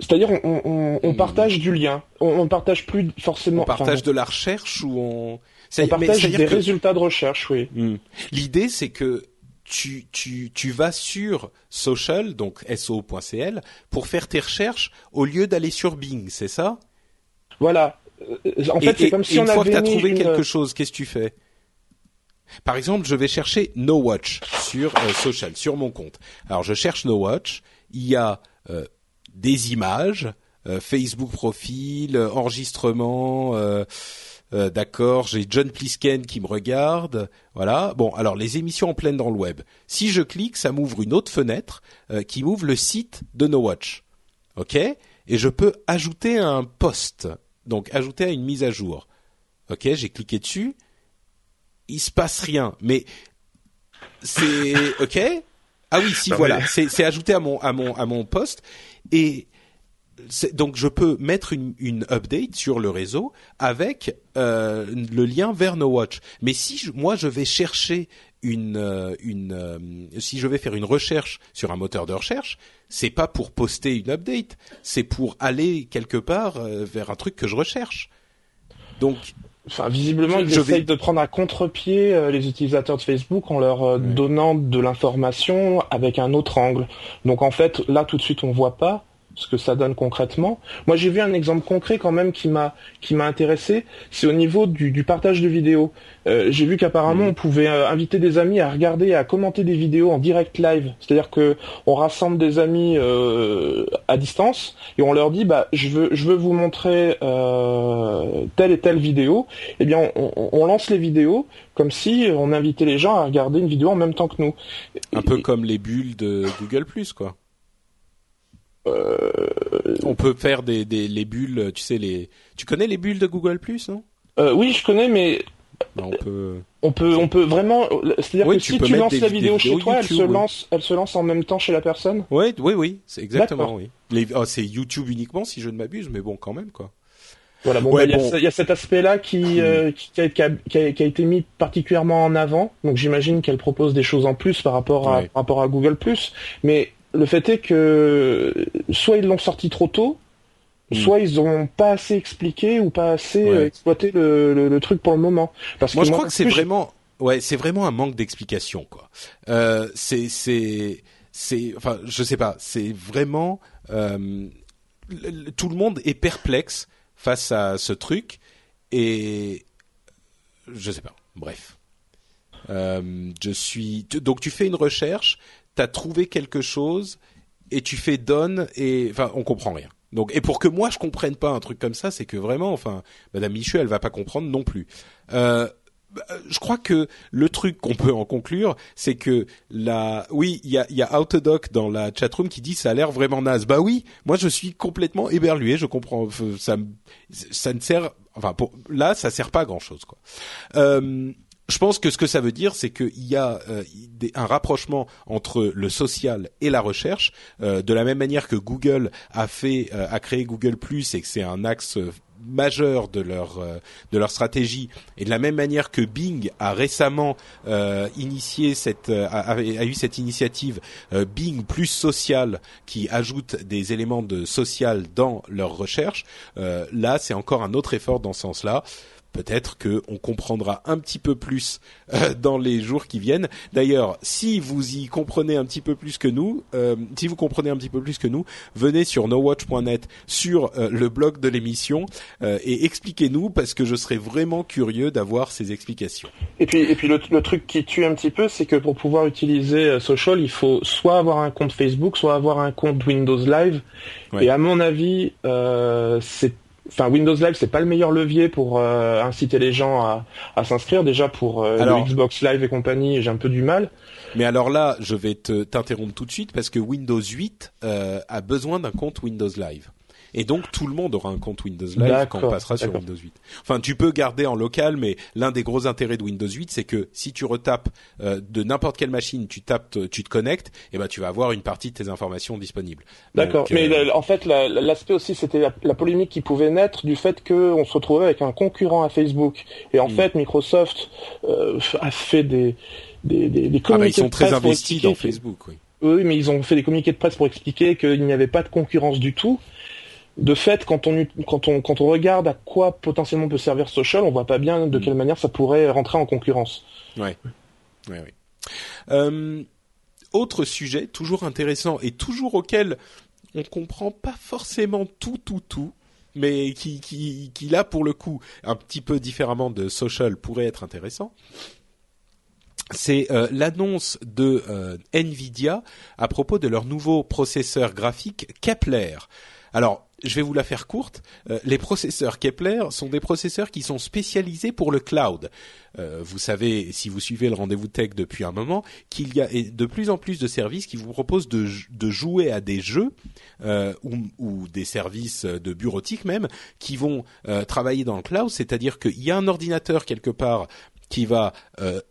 C'est-à-dire, on, on, partage du lien. On, ne partage plus forcément. On partage de la recherche ou on. On partage des résultats de recherche, oui. Hmm. L'idée, c'est que tu, tu, tu vas sur social, donc so.cl, pour faire tes recherches au lieu d'aller sur Bing, c'est ça? Voilà. Euh, en fait, c'est comme si on une fois que tu as trouvé quelque chose, qu'est-ce que tu fais? Par exemple, je vais chercher No Watch sur euh, social, sur mon compte. Alors, je cherche No Watch. Il y a euh, des images, euh, Facebook profil, enregistrement, euh, Euh, d'accord, j'ai John Plisken qui me regarde. Voilà. Bon, alors les émissions en pleine dans le web. Si je clique, ça m'ouvre une autre fenêtre euh, qui m'ouvre le site de No Watch. OK? Et je peux ajouter un post. Donc ajouter à une mise à jour. OK, j'ai cliqué dessus. Il se passe rien, mais c'est OK? Ah oui, si voilà, c'est ajouté à mon à mon à mon post et donc je peux mettre une, update sur le réseau avec euh, le lien vers No Watch. Mais si moi je vais chercher une, euh, euh, si je vais faire une recherche sur un moteur de recherche, c'est pas pour poster une update, c'est pour aller quelque part vers un truc que je recherche. Donc Enfin, visiblement, ils essayent de prendre à contre-pied les utilisateurs de Facebook en leur donnant de l'information avec un autre angle. Donc en fait, là tout de suite, on voit pas ce que ça donne concrètement. Moi, j'ai vu un exemple concret quand même qui m'a qui m'a intéressé. C'est au niveau du, du, partage de vidéos. Euh, j'ai vu qu'apparemment, on pouvait euh, inviter des amis à regarder et à commenter des vidéos en direct live. C'est-à-dire que on rassemble des amis euh, à distance et on leur dit, bah, je veux je veux vous montrer euh, telle et telle vidéo. Eh bien, on, on, lance les vidéos comme si on invitait les gens à regarder une vidéo en même temps que nous. Un peu comme les bulles de Google quoi. Euh, on peut faire des, des, les bulles, tu sais les. Tu connais les bulles de Google Plus, non? Euh, Oui, je connais, mais ben, on peut. On peut, on peut vraiment. C'est-à-dire que si tu lances la vidéo chez toi, elle se lance, elle se lance en même temps chez la personne? Oui, oui, oui, c'est exactement oui. Oh, c'est YouTube uniquement si je ne m'abuse, mais bon, quand même quoi. Voilà, bon, bah, il y, a cet aspect-là qui, (clears throat) euh, qui, a, qui, a, qui, a, été mis particulièrement en avant. Donc j'imagine qu'elle propose des choses en plus par rapport à, par rapport à Google Mais le fait est que soit ils l'ont sorti trop tôt, hmm. soit ils ont pas assez expliqué ou pas assez euh, exploité le, le, truc pour le moment. Parce moi, je crois que c'est vraiment, ouais, c'est vraiment un manque d'explication, quoi. Euh, c'est, c'est, c'est, enfin, je sais pas, c'est vraiment euh, tout le monde est perplexe face à ce truc et je sais pas. Bref. Euh, je suis donc tu fais une recherche t'as trouvé quelque chose et tu fais donne et enfin on comprend rien. Donc et pour que moi je comprenne pas un truc comme ça, c'est que vraiment, enfin, Madame Michu, elle va pas comprendre non plus. Euh, je crois que le truc qu'on peut en conclure, c'est que la, oui, il y a, y a Autodoc dans la chatroom qui dit ça a l'air vraiment naze. Bah oui, moi je suis complètement éberlué. Je comprends, ça, ça ne sert, enfin, pour, là, ça sert pas à grand chose, quoi. Euh, je pense que ce que ça veut dire, c'est qu'il y a euh, un rapprochement entre le social et la recherche, euh, de la même manière que Google a fait, euh, a créé Google Plus et que c'est un axe majeur de leur de leur stratégie. Et de la même manière que Bing a récemment initié cette a, eu cette initiative Bing plus social qui ajoute des éléments de social dans leur recherche là c'est encore un autre effort dans ce sens-là peut-être que on comprendra un petit peu plus euh, dans les jours qui viennent. D'ailleurs, si vous y comprenez un petit peu plus que nous, euh, si vous comprenez un petit peu plus que nous, venez sur nowatch.net sur euh, le blog de l'émission et expliquez-nous parce que je serais vraiment curieux d'avoir ces explications. Et puis, et puis le, truc qui tue un petit peu, c'est que pour pouvoir utiliser Social, il faut soit avoir un compte Facebook, soit avoir un compte Windows Live. Et à mon avis, c'est enfin Windows Live c'est pas le meilleur levier pour euh, inciter les gens à, à s'inscrire. Déjà pour euh, le Xbox Live et compagnie j'ai un peu du mal. Mais alors là je vais te t'interrompre tout de suite parce que Windows 8 euh, a besoin d'un compte Windows Live et donc tout le monde aura un compte Windows Live quand on passera sur Windows 8. Enfin, tu peux garder en local, mais l'un des gros intérêts de Windows 8, c'est que si tu retapes euh, de n'importe quelle machine, tu tapes, tu te connectes, et eh ben tu vas avoir une partie de tes informations disponibles. D'accord. Mais euh, en fait, l'aspect aussi, c'était la, polémique qui pouvait naître du fait qu'on se retrouvait avec un concurrent à Facebook. Et en hmm. fait, Microsoft euh, a fait des des, des, des ah bah, ils sont très investis dans Facebook, oui. Oui, mais ils ont fait des communiqués de presse pour expliquer qu'il n'y avait pas de concurrence du tout de fait, quand on, quand, on, quand on regarde à quoi potentiellement peut servir social, on voit pas bien de mm. quelle manière ça pourrait rentrer en concurrence. Ouais. Ouais, ouais. Euh, autre sujet, toujours intéressant et toujours auquel on comprend pas forcément tout, tout, tout, mais qui, qui, qui là pour le coup, un petit peu différemment de social, pourrait être intéressant. C'est euh, l'annonce de euh, Nvidia à propos de leur nouveau processeur graphique Kepler. Alors, je vais vous la faire courte. Euh, les processeurs Kepler sont des processeurs qui sont spécialisés pour le cloud. Euh, vous savez, si vous suivez le rendez-vous tech depuis un moment, qu'il y a de plus en plus de services qui vous proposent de, jouer à des jeux euh, ou, des services de bureautique même qui vont travailler dans le cloud. C'est-à-dire qu'il y a un ordinateur quelque part qui va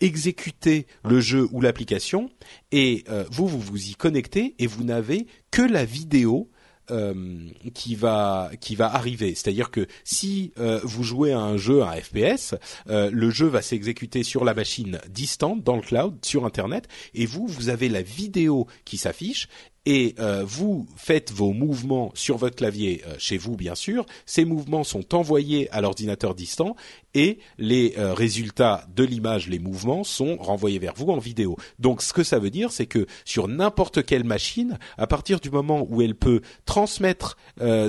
exécuter le jeu ou l'application et vous vous vous y connectez et vous n'avez que la vidéo qui va qui va arriver. C'est-à-dire que si euh, vous jouez à un jeu, un FPS, euh, le jeu va s'exécuter sur la machine distante dans le cloud, sur Internet, et vous vous avez la vidéo qui s'affiche et euh, vous faites vos mouvements sur votre clavier euh, chez vous, bien sûr. Ces mouvements sont envoyés à l'ordinateur distant et les euh, résultats de l'image, les mouvements, sont renvoyés vers vous en vidéo. Donc, ce que ça veut dire, c'est que sur n'importe quelle machine, à partir du moment où elle peut transmettre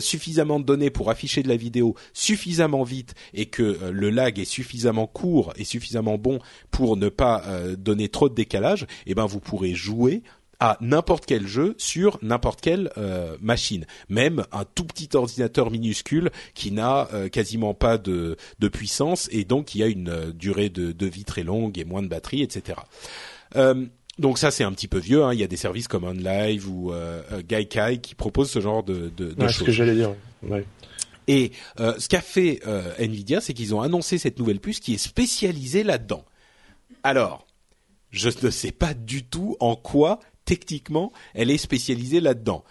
suffisamment de données pour afficher de la vidéo suffisamment vite et que le lag est suffisamment court et suffisamment bon pour ne pas donner trop de décalage, eh ben vous pourrez jouer à n'importe quel jeu sur n'importe quelle euh, machine, même un tout petit ordinateur minuscule qui n'a euh, quasiment pas de, de, puissance et donc qui a une euh, durée de, de, vie très longue et moins de batterie, etc. donc ça c'est un petit peu vieux. Hein. Il y a des services comme OnLive ou Gaikai qui proposent ce genre de, de, de choses. Ce que j'allais dire. Ouais. Et ce qu'a fait Nvidia, c'est qu'ils ont annoncé cette nouvelle puce qui est spécialisée là-dedans. Alors, je ne sais pas du tout en quoi techniquement, elle est spécialisée là-dedans.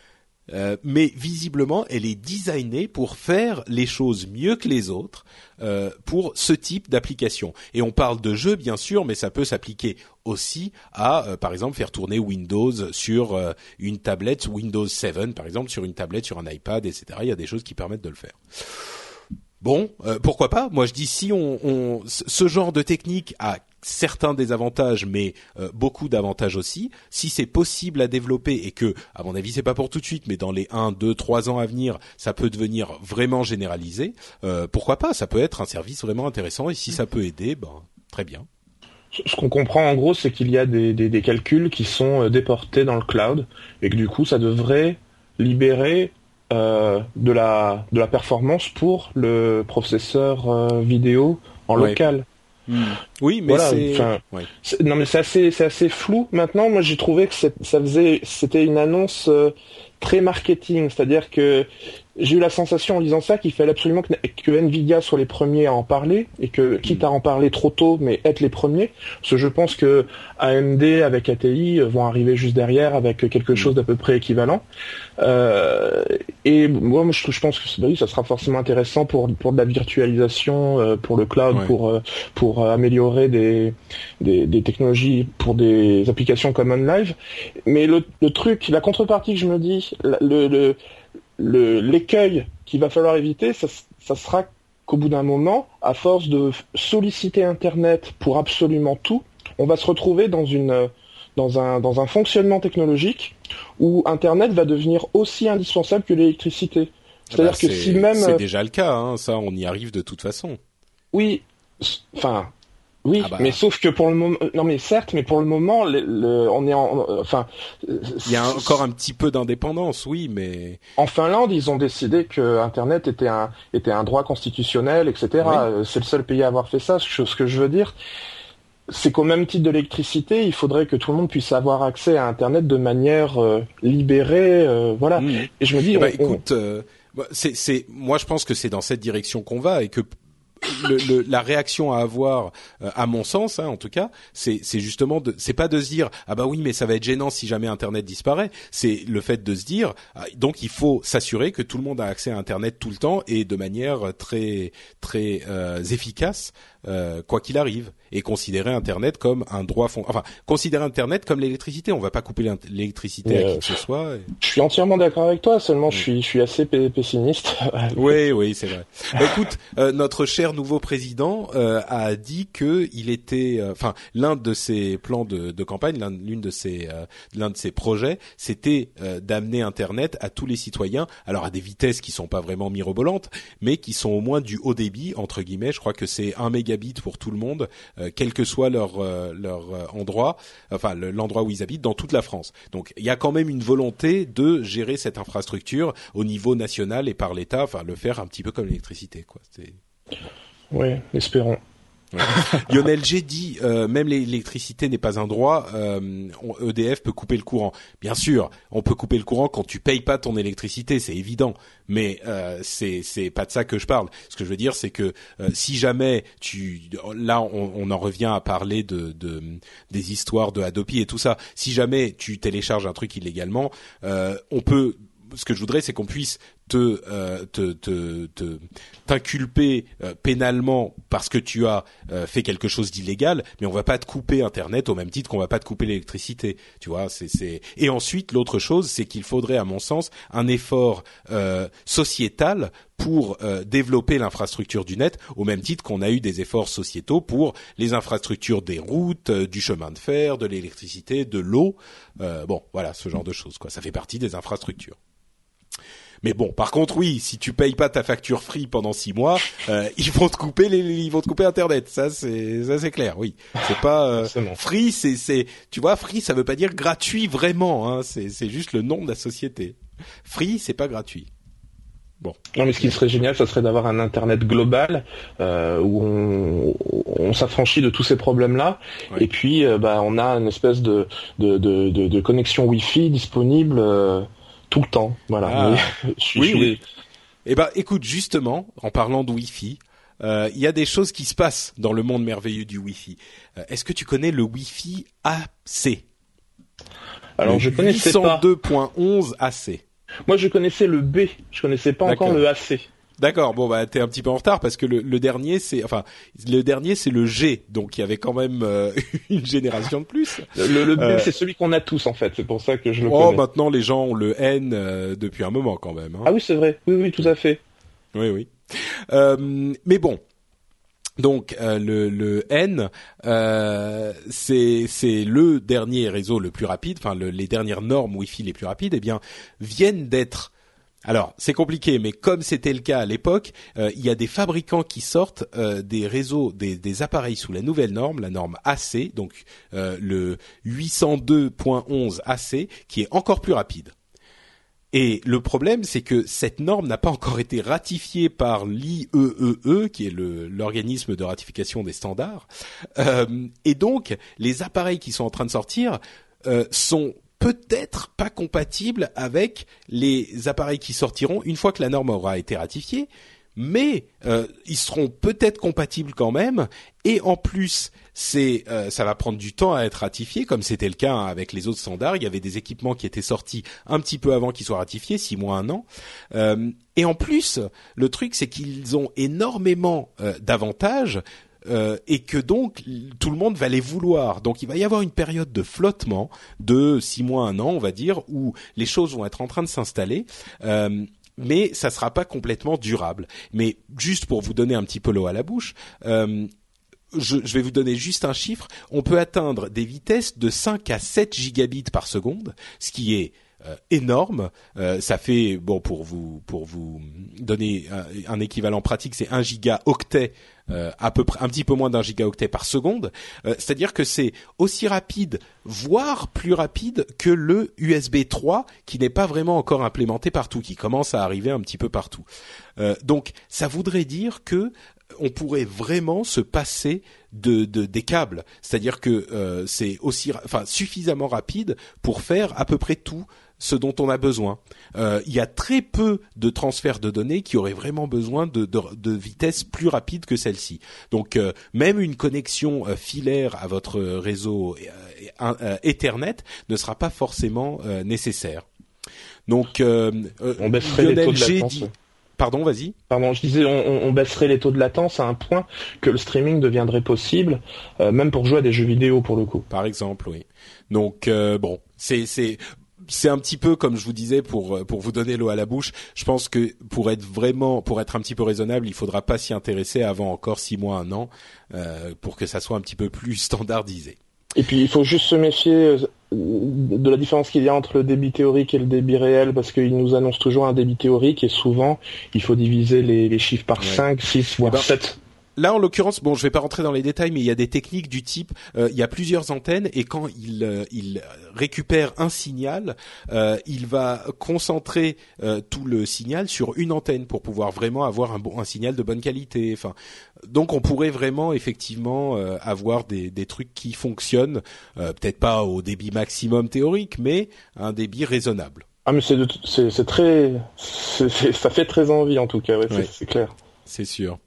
Euh, mais visiblement, elle est designée pour faire les choses mieux que les autres euh, pour ce type d'application. Et on parle de jeu, bien sûr, mais ça peut s'appliquer aussi à, euh, par exemple, faire tourner Windows sur une tablette, Windows 7, par exemple, sur une tablette, sur un iPad, etc. Il y a des choses qui permettent de le faire. Bon, pourquoi pas? Moi, je dis si on, ce genre de technique a certains désavantages, mais euh, beaucoup d'avantages aussi. Si c'est possible à développer et que, à mon avis, c'est pas pour tout de suite, mais dans les 1, 2, 3 ans à venir, ça peut devenir vraiment généralisé, euh, pourquoi pas Ça peut être un service vraiment intéressant et si ça peut aider, ben très bien. Ce qu'on comprend en gros, c'est qu'il y a des, des, calculs qui sont euh, déportés dans le cloud et que du coup, ça devrait libérer de la de la performance pour le processeur vidéo en local. Hmm. Oui, mais c'est non mais c'est assez c'est assez flou maintenant. Moi j'ai trouvé que ça faisait c'était une annonce euh, très marketing, c'est-à-dire que j'ai eu la sensation en lisant ça qu'il fallait absolument que, Nvidia soit les premiers à en parler et que quitte à en parler trop tôt, mais être les premiers. Parce que je pense que AMD avec ATI vont arriver juste derrière avec quelque chose d'à peu près équivalent. Euh, et moi, je, je, pense que bah oui, ça sera forcément intéressant pour pour de la virtualisation, euh, pour le cloud, pour euh, pour améliorer des, des, des technologies pour des applications comme OnLive. Mais le, le truc, la contrepartie que je me dis, le, le l'écueil qu'il va falloir éviter, ça, sera qu'au bout d'un moment, à force de solliciter Internet pour absolument tout, on va se retrouver dans une dans un dans un fonctionnement technologique où Internet va devenir aussi indispensable que l'électricité. C'est-à-dire bah, que si même c'est déjà le cas, hein, ça, on y arrive de toute façon. Oui, enfin, oui, ah bah. mais sauf que pour le moment, non mais certes, mais pour le moment, on est en, enfin, il y a encore un petit peu d'indépendance, oui, mais en Finlande, ils ont décidé que Internet était un était un droit constitutionnel, etc. Euh, c'est le seul pays à avoir fait ça. Ce que je veux dire, c'est qu'au même titre de l'électricité, il faudrait que tout le monde puisse avoir accès à Internet de manière euh, libérée, euh, voilà. Mmh. Et je me dis, bah, écoute. Bah, c'est, moi je pense que c'est dans cette direction qu'on va et que le, la réaction à avoir, euh, à mon sens, hein, en tout cas, c'est justement c'est pas de se dire ah bah oui mais ça va être gênant si jamais Internet disparaît. C'est le fait de se dire ah, donc il faut s'assurer que tout le monde a accès à Internet tout le temps et de manière très très euh, efficace euh, quoi qu'il arrive, et considérer Internet comme un droit fond. Enfin, considérer Internet comme l'électricité. On va pas couper l'électricité à qui que ce soit. Je suis entièrement d'accord avec toi. Seulement, je suis, je suis assez pessimiste. (laughs) oui, oui, c'est vrai. Bah, écoute, euh, notre cher nouveau président euh, a dit que il était, enfin, l'un de ses plans de, de campagne, l'une de ses, l'un de ses projets, c'était d'amener Internet à tous les citoyens. Alors à des vitesses qui sont pas vraiment mirobolantes, mais qui sont au moins du haut débit entre guillemets. Je crois que c'est un méga gigabits pour tout le monde, quel que soit leur leur endroit, enfin l'endroit où ils habitent dans toute la France. Donc il y a quand même une volonté de gérer cette infrastructure au niveau national et par l'État, enfin le faire un petit peu comme l'électricité, quoi. Oui, espérons. (laughs) Lionel G dit euh, même l'électricité n'est pas un droit. EDF euh, e peut couper le courant. Bien sûr, on peut couper le courant quand tu payes pas ton électricité, c'est évident. Mais euh, c'est pas de ça que je parle. Ce que je veux dire, c'est que euh, si jamais tu là on, on, en revient à parler de, de des histoires de Adopi et tout ça. Si jamais tu télécharges un truc illégalement, on peut ce que je voudrais, c'est qu'on puisse te euh, te te t'inculper euh, pénalement parce que tu as euh, fait quelque chose d'illégal, mais on va pas te couper Internet au même titre qu'on va pas te couper l'électricité. Tu vois, c'est et ensuite l'autre chose, c'est qu'il faudrait, à mon sens, un effort sociétal pour développer l'infrastructure du net, au même titre qu'on a eu des efforts sociétaux pour les infrastructures des routes, du chemin de fer, de l'électricité, de l'eau. bon, voilà, ce genre de choses. Quoi, ça fait partie des infrastructures. Mais bon, par contre, oui, si tu payes pas ta facture free pendant six mois, euh, (laughs) ils vont te couper les, ils vont te couper Internet. Ça, c'est, ça c'est clair. Oui, c'est pas euh, free, c'est, c'est, tu vois, free, ça veut pas dire gratuit vraiment. Hein, c'est, c'est juste le nom de la société. Free, c'est pas gratuit. Bon. Non, mais ce qui serait génial, ça serait d'avoir un internet global euh, où on, on s'affranchit de tous ces problèmes-là, et puis euh, bah on a une espèce de de, de, de, de connexion Wi-Fi disponible euh, tout le temps. Voilà. Ah. (laughs) oui, oui. Eh ben, écoute, justement, en parlant de Wi-Fi, euh, il y a des choses qui se passent dans le monde merveilleux du Wi-Fi. Euh, est-ce que tu connais le Wi-Fi AC Alors, je connaissais pas. 802.11 AC. Moi, je connaissais le B. Je connaissais pas encore le AC. D'accord, bon bah t'es un petit peu en retard parce que le, le dernier c'est enfin le dernier c'est le G donc il y avait quand même euh, (laughs) une génération de plus. Le, le B euh, c'est celui qu'on a tous en fait, c'est pour ça que je le oh, connais. maintenant les gens ont le N euh, depuis un moment quand même. Hein. Ah oui c'est vrai, oui oui tout à fait. Oui oui. mais bon, donc le, le, N, euh, c'est c'est le dernier réseau le plus rapide, enfin le, les dernières normes Wi-Fi les plus rapides, eh bien viennent d'être alors, c'est compliqué, mais comme c'était le cas à l'époque, euh, il y a des fabricants qui sortent euh, des réseaux, des, appareils sous la nouvelle norme, la norme AC, donc euh, le 802.11 AC, qui est encore plus rapide. Et le problème, c'est que cette norme n'a pas encore été ratifiée par l'IEEE, e, qui est l'organisme de ratification des standards. et donc, les appareils qui sont en train de sortir sont peut-être pas compatible avec les appareils qui sortiront une fois que la norme aura été ratifiée, mais euh, ils seront peut-être compatibles quand même. Et en plus, c'est euh, ça va prendre du temps à être ratifié, comme c'était le cas avec les autres standards. Il y avait des équipements qui étaient sortis un petit peu avant qu'ils soient ratifiés, six mois, un an. Euh, et en plus, le truc, c'est qu'ils ont énormément d'avantages euh, et que donc tout le monde va les vouloir. Donc il va y avoir une période de flottement de six mois, un an, on va dire, où les choses vont être en train de s'installer. Euh, mais ça sera pas complètement durable. Mais juste pour vous donner un petit peu l'eau à la bouche, euh, je, je, vais vous donner juste un chiffre. On peut atteindre des vitesses de 5 à 7 gigabits par seconde, ce qui est énorme. Euh, ça fait bon pour vous pour vous donner un, équivalent pratique, c'est un gigaoctet euh, à peu près un petit peu moins d'un gigaoctet par seconde. C'est-à-dire que c'est aussi rapide, voire plus rapide que le USB 3 qui n'est pas vraiment encore implémenté partout, qui commence à arriver un petit peu partout. donc ça voudrait dire que on pourrait vraiment se passer de, des câbles, c'est-à-dire que c'est aussi, enfin suffisamment rapide pour faire à peu près tout ce dont on a besoin. Euh, il y a très peu de transferts de données qui auraient vraiment besoin de, de, de vitesse plus rapide que celle-ci. Donc euh, même une connexion euh, filaire à votre réseau Ethernet ne sera pas forcément nécessaire. Donc on baisserait les taux de latence. Pardon, vas-y. Pardon, je disais, on, on, baisserait les taux de latence à un point que le streaming deviendrait possible, même pour jouer à des jeux vidéo pour le coup. Par exemple, oui. Donc bon, c'est c'est c'est un petit peu comme je vous disais pour euh, pour vous donner l'eau à la bouche. Je pense que pour être vraiment pour être un petit peu raisonnable, il faudra pas s'y intéresser avant encore six mois, un an, euh, pour que ça soit un petit peu plus (laughs) standardisé. Et puis il faut juste se méfier euh, de la différence qu'il y a entre le débit théorique et le débit réel parce qu'ils nous annoncent toujours un débit théorique et souvent il faut diviser les, chiffres par 5, 6 voire 7. Là, en l'occurrence, bon, je vais pas rentrer dans les détails, mais il y a des techniques du type, il y a plusieurs antennes et quand il, il récupère un signal, il va concentrer tout le signal sur une antenne pour pouvoir vraiment avoir un bon un signal de bonne qualité. Enfin, donc on pourrait vraiment effectivement avoir des, des trucs qui fonctionnent, peut-être pas au débit maximum théorique, mais un débit raisonnable. Ah mais c'est très ça fait très envie en tout cas, c'est clair. C'est sûr.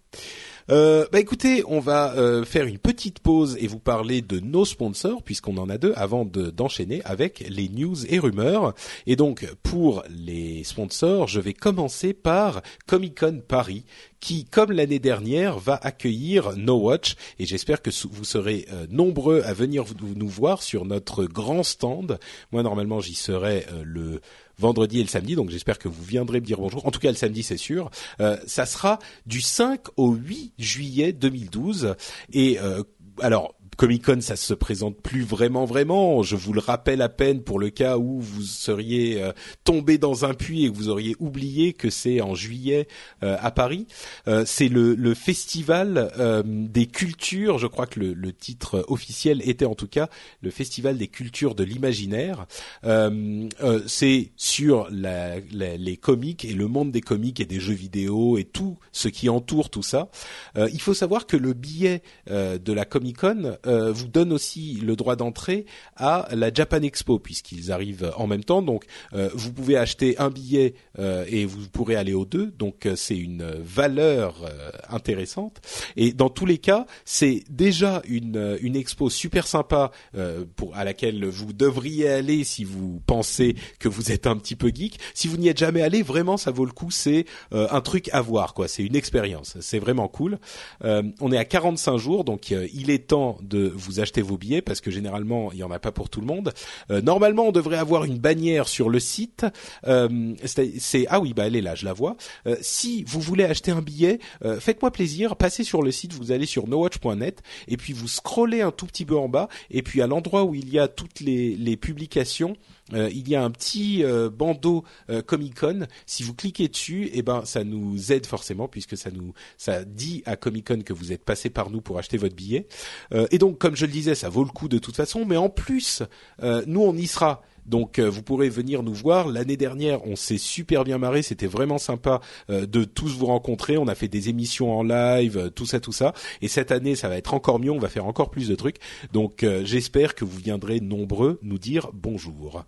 Euh, bah écoutez, on va euh, faire une petite pause et vous parler de nos sponsors puisqu'on en a deux avant d'enchaîner avec les news et rumeurs. Et donc pour les sponsors, je vais commencer par Comic Con Paris qui, comme l'année dernière, va accueillir No Watch et j'espère que vous serez euh, nombreux à venir nous voir sur notre grand stand. Moi normalement j'y serai le vendredi et le samedi, donc j'espère que vous viendrez me dire bonjour. En tout cas, le samedi, c'est sûr. Euh, ça sera du 5 au 8 juillet 2012. Et euh, alors, Comic Con, ça se présente plus vraiment, vraiment. Je vous le rappelle à peine pour le cas où vous seriez euh, tombé dans un puits et que vous auriez oublié que c'est en juillet euh, à Paris. Euh, c'est le, le, festival des cultures. Je crois que le, le, titre officiel était en tout cas le festival des cultures de l'imaginaire. c'est sur la, la, les comics et le monde des comics et des jeux vidéo et tout ce qui entoure tout ça. il faut savoir que le billet de la Comic Con euh, vous donne aussi le droit d'entrée à la Japan Expo puisqu'ils arrivent en même temps. Donc euh, vous pouvez acheter un billet euh, et vous pourrez aller aux deux. Donc c'est une valeur intéressante. Et dans tous les cas, c'est déjà une une expo super sympa pour à laquelle vous devriez aller si vous pensez que vous êtes un petit peu geek. Si vous n'y êtes jamais allé, vraiment ça vaut le coup. C'est un truc à voir quoi. C'est une expérience. C'est vraiment cool. on est à 45 jours, donc il est temps de vous acheter vos billets parce que généralement il y en a pas pour tout le monde. Euh, normalement, on devrait avoir une bannière sur le site. Euh, c'est ah oui, bah elle est là, je la vois. Euh, si vous voulez acheter un billet, faites-moi plaisir, passez sur le site, vous allez sur nowatch.net et puis vous scrollez un tout petit peu en bas et puis à l'endroit où il y a toutes les publications, euh, il y a un petit euh, bandeau euh, Comic Con. Si vous cliquez dessus, eh ben ça nous aide forcément puisque ça nous ça dit à Comic Con que vous êtes passé par nous pour acheter votre billet. et donc comme je le disais, ça vaut le coup de toute façon. Mais en plus, nous on y sera donc euh, vous pourrez venir nous voir. L'année dernière, on s'est super bien marré, c'était vraiment sympa euh, de tous vous rencontrer. On a fait des émissions en live, euh, tout ça, tout ça. Et cette année, ça va être encore mieux. On va faire encore plus de trucs. Donc j'espère que vous viendrez nombreux nous dire bonjour.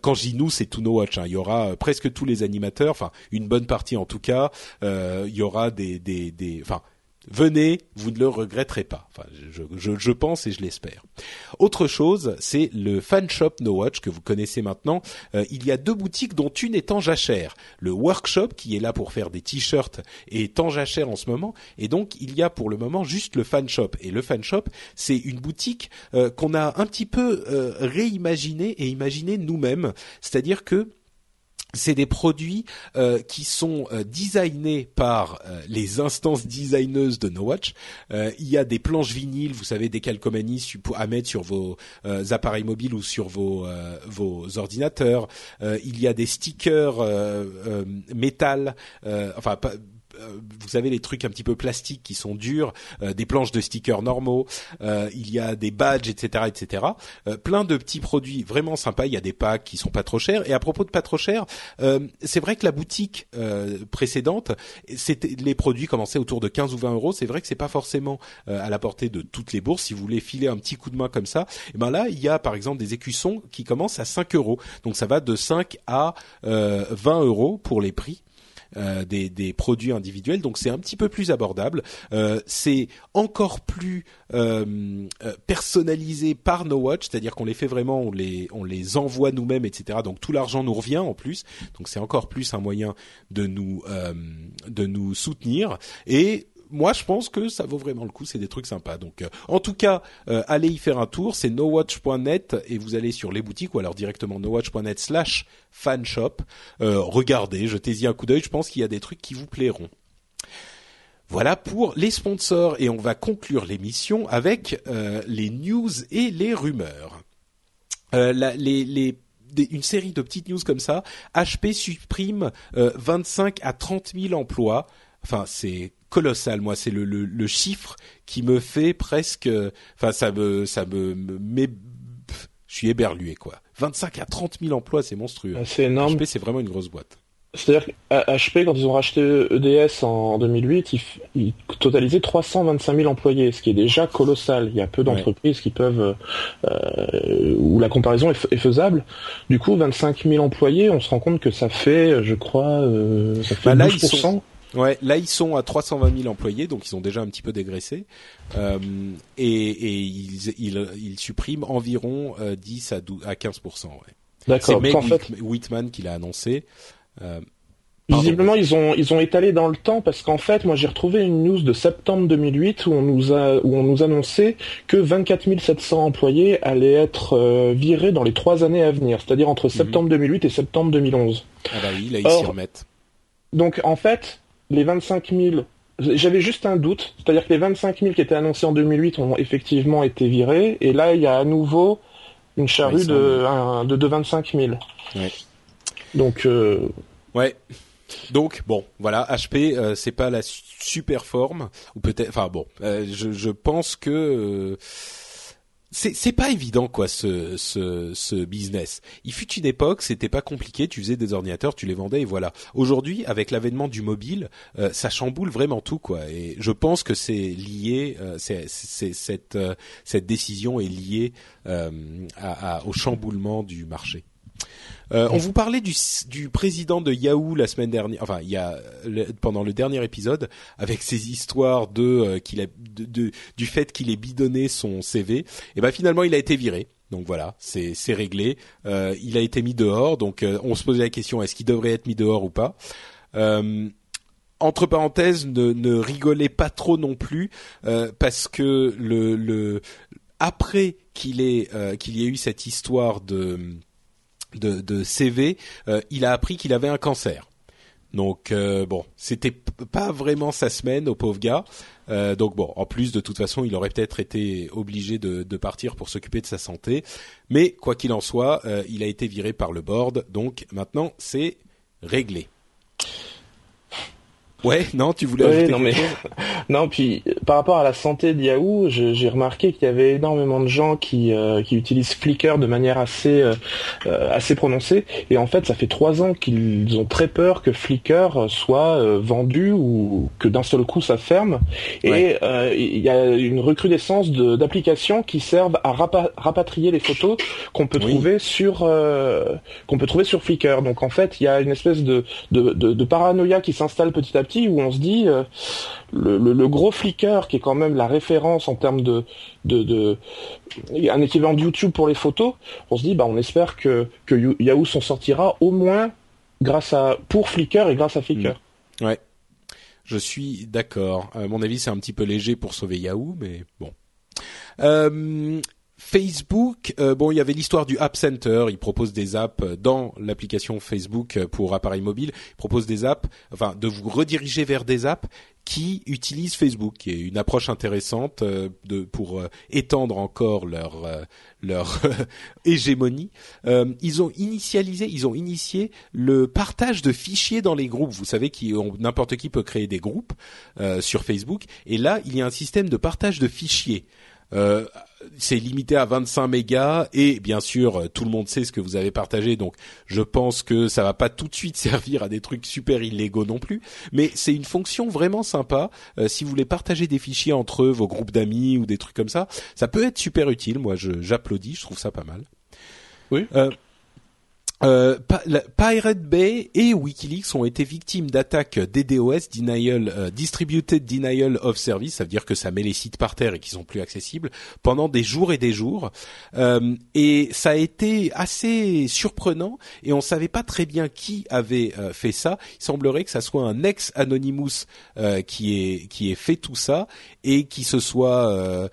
quand je dis nous, c'est tout no watch. Hein. Il y aura presque tous les animateurs, enfin une bonne partie en tout cas. il y aura des, des, des, enfin Venez, vous ne le regretterez pas. Enfin, je, je, je pense et je l'espère. Autre chose, c'est le fan shop No Watch que vous connaissez maintenant. Euh, il y a deux boutiques dont une est en jachère. Le workshop qui est là pour faire des t-shirts est en jachère en ce moment. Et donc il y a pour le moment juste le fan shop. Et le fan shop, c'est une boutique euh, qu'on a un petit peu euh, réimaginé et imaginé nous-mêmes. C'est-à-dire que c'est des produits euh, qui sont euh, designés par euh, les instances designeuses de No Watch. il y a des planches vinyles, vous savez, des calcomanies à mettre sur vos appareils mobiles ou sur vos vos ordinateurs. il y a des stickers métal, enfin euh, vous savez les trucs un petit peu plastiques qui sont durs, euh, des planches de stickers normaux, euh, il y a des badges, etc., etc. plein de petits produits vraiment sympas. Il y a des packs qui sont pas trop chers. Et à propos de pas trop chers, c'est vrai que la boutique précédente, c'était les produits commençaient autour de 15 ou 20 euros. C'est vrai que c'est pas forcément à la portée de toutes les bourses. Si vous voulez filer un petit coup de main comme ça, et eh ben là il y a par exemple des écussons qui commencent à 5 euros. Donc ça va de 5 à 20 euros pour les prix. Euh, des, des, produits individuels, donc c'est un petit peu plus abordable. Euh, c'est encore plus euh, personnalisé par No Watch, c'est-à-dire qu'on les fait vraiment, on les on les envoie nous-mêmes, etc. Donc tout l'argent nous revient en plus, donc c'est encore plus un moyen de nous de nous soutenir et moi, je pense que ça vaut vraiment le coup. C'est des trucs sympas. Donc, euh, en tout cas, euh, allez y faire un tour. C'est nowatch.net et vous allez sur les boutiques ou alors directement nowatch.net slash fanshop. Euh, regardez, jetez-y un coup d'œil. Je pense qu'il y a des trucs qui vous plairont. Voilà pour les sponsors et on va conclure l'émission avec les news et les rumeurs. une série de petites news comme ça. HP supprime 25 à 30 000 emplois enfin c'est colossal. Moi, c'est le, le, le, chiffre qui me fait presque, enfin ça me ça me, me je suis éberlué quoi. 25 à 30 000 emplois, c'est monstrueux. Ah, c'est énorme. HP, c'est vraiment une grosse boîte. C'est-à-dire HP, quand ils ont racheté EDS en 2008, ils, totalisaient 325 000 employés, ce qui est déjà colossal. Il y a peu d'entreprises qui peuvent, euh, où la comparaison est, faisable. Du coup, 25 000 employés, on se rend compte que ça fait, je crois, euh, ça fait bah 12%. Ouais, là ils sont à 320 000 employés, donc ils ont déjà un petit peu dégraissé, euh, et, et ils, ils, ils, suppriment environ 10 à, 12, à 15 ouais. D'accord. C'est Meg fait... Whitman qui l'a annoncé. Euh, Visiblement, ils ont ils ont étalé dans le temps parce qu'en fait, moi j'ai retrouvé une news de septembre 2008 où on nous a où on nous annonçait que 24 700 employés allaient être euh, virés dans les trois années à venir, c'est-à-dire entre mhm. septembre 2008 et septembre 2011. Ah bah oui, là ils s'y remettent. Donc en fait, les 25 000 j'avais juste un doute, c'est-à-dire que les 25 000 qui étaient annoncés en 2008 ont effectivement été virés, et là il y a à nouveau une charrue de, de, de 25 000. Ouais. Donc euh, Ouais. Donc bon, voilà, HP euh, c'est pas la super forme ou peut-être enfin bon, euh, je, je pense que euh, c'est pas évident quoi ce ce ce business. Il fut une époque, c'était pas compliqué, tu faisais des ordinateurs, tu les vendais et voilà. Aujourd'hui, avec l'avènement du mobile, ça chamboule vraiment tout quoi et je pense que c'est lié c'est c'est cette cette décision est liée à, au chamboulement du marché. Euh, on vous parlait du, du, président de Yahoo la semaine dernière, enfin il y a pendant le dernier épisode avec ces histoires de euh, qu'il a de, du fait qu'il ait bidonné son CV. Et ben finalement il a été viré. Donc voilà, c'est c'est réglé. Euh, il a été mis dehors. Donc euh, on se posait la question est-ce qu'il devrait être mis dehors ou pas? Entre parenthèses, ne, ne, rigolez pas trop non plus parce que le, le après qu'il ait qu'il y ait eu cette histoire de de, de CV, euh, il a appris qu'il avait un cancer. Donc euh, bon, c'était pas vraiment sa semaine au pauvre gars. Euh, donc bon, en plus de toute façon, il aurait peut-être été obligé de, de, partir pour s'occuper de sa santé. Mais quoi qu'il en soit, il a été viré par le board. Donc maintenant, c'est réglé. Ouais, non, tu voulais non, mais... (laughs) non, puis par rapport à la santé de Yahoo, j'ai remarqué qu'il y avait énormément de gens qui, euh, qui utilisent Flickr de manière assez euh, euh, assez prononcée, et en fait, ça fait trois ans qu'ils ont très peur que Flickr soit vendu ou que d'un seul coup ça ferme. Et il y a une recrudescence d'applications qui servent à rapatrier les photos qu'on peut trouver sur qu'on peut trouver sur Flickr. Donc en fait, il y a une espèce de, de, de, de paranoïa qui s'installe petit à petit où on se dit euh, le, gros Flickr qui est quand même la référence en termes de, un équivalent de YouTube pour les photos, on se dit bah on espère que, Yahoo s'en sortira au moins grâce à pour Flickr et grâce à Flickr. Mmh. Ouais. Je suis d'accord. À mon avis, c'est un petit peu léger pour sauver Yahoo, mais bon. Euh, Facebook, euh, bon, il y avait l'histoire du App Center. Il propose des apps dans l'application Facebook pour appareils mobiles. Il propose des apps, enfin, de vous rediriger vers des apps qui utilisent Facebook, qui est une approche intéressante euh, de pour euh, étendre encore leur leur (laughs) hégémonie. ils ont initialisé, ils ont initié le partage de fichiers dans les groupes. Vous savez qui n'importe qui peut créer des groupes sur Facebook, et là il y a un système de partage de fichiers. Euh, c'est limité à 25 mégas et bien sûr tout le monde sait ce que vous avez partagé donc je pense que ça va pas tout de suite (laughs) servir à des trucs super illégaux non plus. Mais c'est une fonction vraiment sympa. Euh, si vous voulez partager des fichiers entre vos groupes d'amis ou des trucs comme ça ça peut être super utile. Moi j'applaudis je trouve ça pas mal. Oui. Euh, euh, Pirate Bay et WikiLeaks ont été victimes d'attaques DDoS, denial, euh, distributed denial of service, ça veut dire que ça met les sites par terre et qu'ils sont plus accessibles pendant des jours et des jours. Euh, et ça a été assez surprenant et on savait pas très bien qui avait euh, fait ça. Il semblerait que ça soit un ex Anonymous qui est qui ait fait tout ça et qui se soit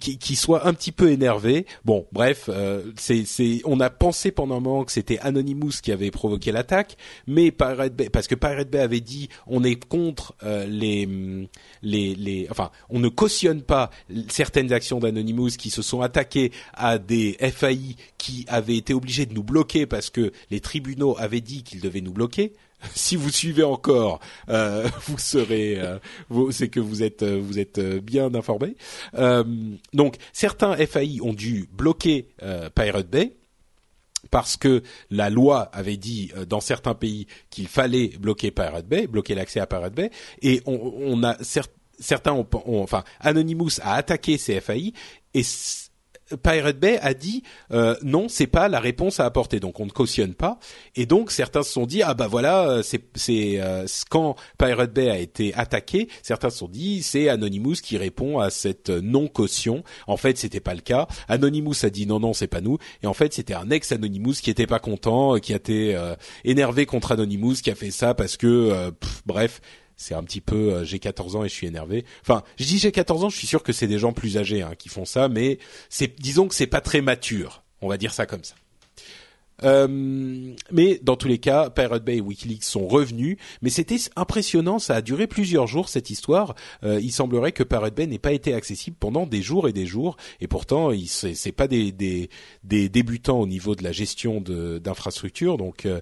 qui, qui soit un petit peu énervé. Bon, bref, c'est c'est on a pensé pendant un moment que c'était Anonymous qui avait provoqué l'attaque, mais Pirate Bay, parce que Pirate Bay avait dit on est contre euh, les, les, les, enfin, on ne cautionne pas certaines actions d'Anonymous qui se sont attaquées à des FAI qui avaient été obligés de nous bloquer parce que les tribunaux avaient dit qu'ils devaient nous bloquer (laughs) si vous suivez encore, euh, (laughs) vous serez, euh, c'est que vous êtes, vous êtes bien informé. donc certains FAI ont dû bloquer Pirate Bay parce que la loi avait dit dans certains pays qu'il fallait bloquer Pirate Bay, bloquer l'accès à Pirate Bay, et on, on a certains ont, enfin Anonymous a attaqué ces FAI et Pirate Bay a dit euh, non, c'est pas la réponse à apporter, donc on ne cautionne pas. Et donc certains se sont dit ah bah voilà, euh, c'est c'est euh, quand Pirate Bay a été attaqué, certains se sont dit c'est Anonymous qui répond à cette non caution. En fait, c'était pas le cas. Anonymous a dit non non, c'est pas nous. Et en fait, c'était un ex Anonymous qui était pas content, qui a été énervé contre Anonymous, qui a fait ça parce que bref c'est un petit peu euh, j'ai 14 ans et je suis énervé. Enfin, je dis j'ai 14 ans, je suis sûr que c'est des gens plus âgés hein, qui font ça, mais c'est disons que c'est pas très mature. On va dire ça comme ça. Euh, mais dans tous les cas, Pirate Bay et WikiLeaks sont revenus, mais c'était impressionnant. Ça a duré plusieurs jours cette histoire. Euh, il semblerait que Pirate Bay n'ait pas été accessible pendant des jours et des jours, et pourtant, c'est pas des, des, des, débutants au niveau de la gestion d'infrastructures, donc. Euh,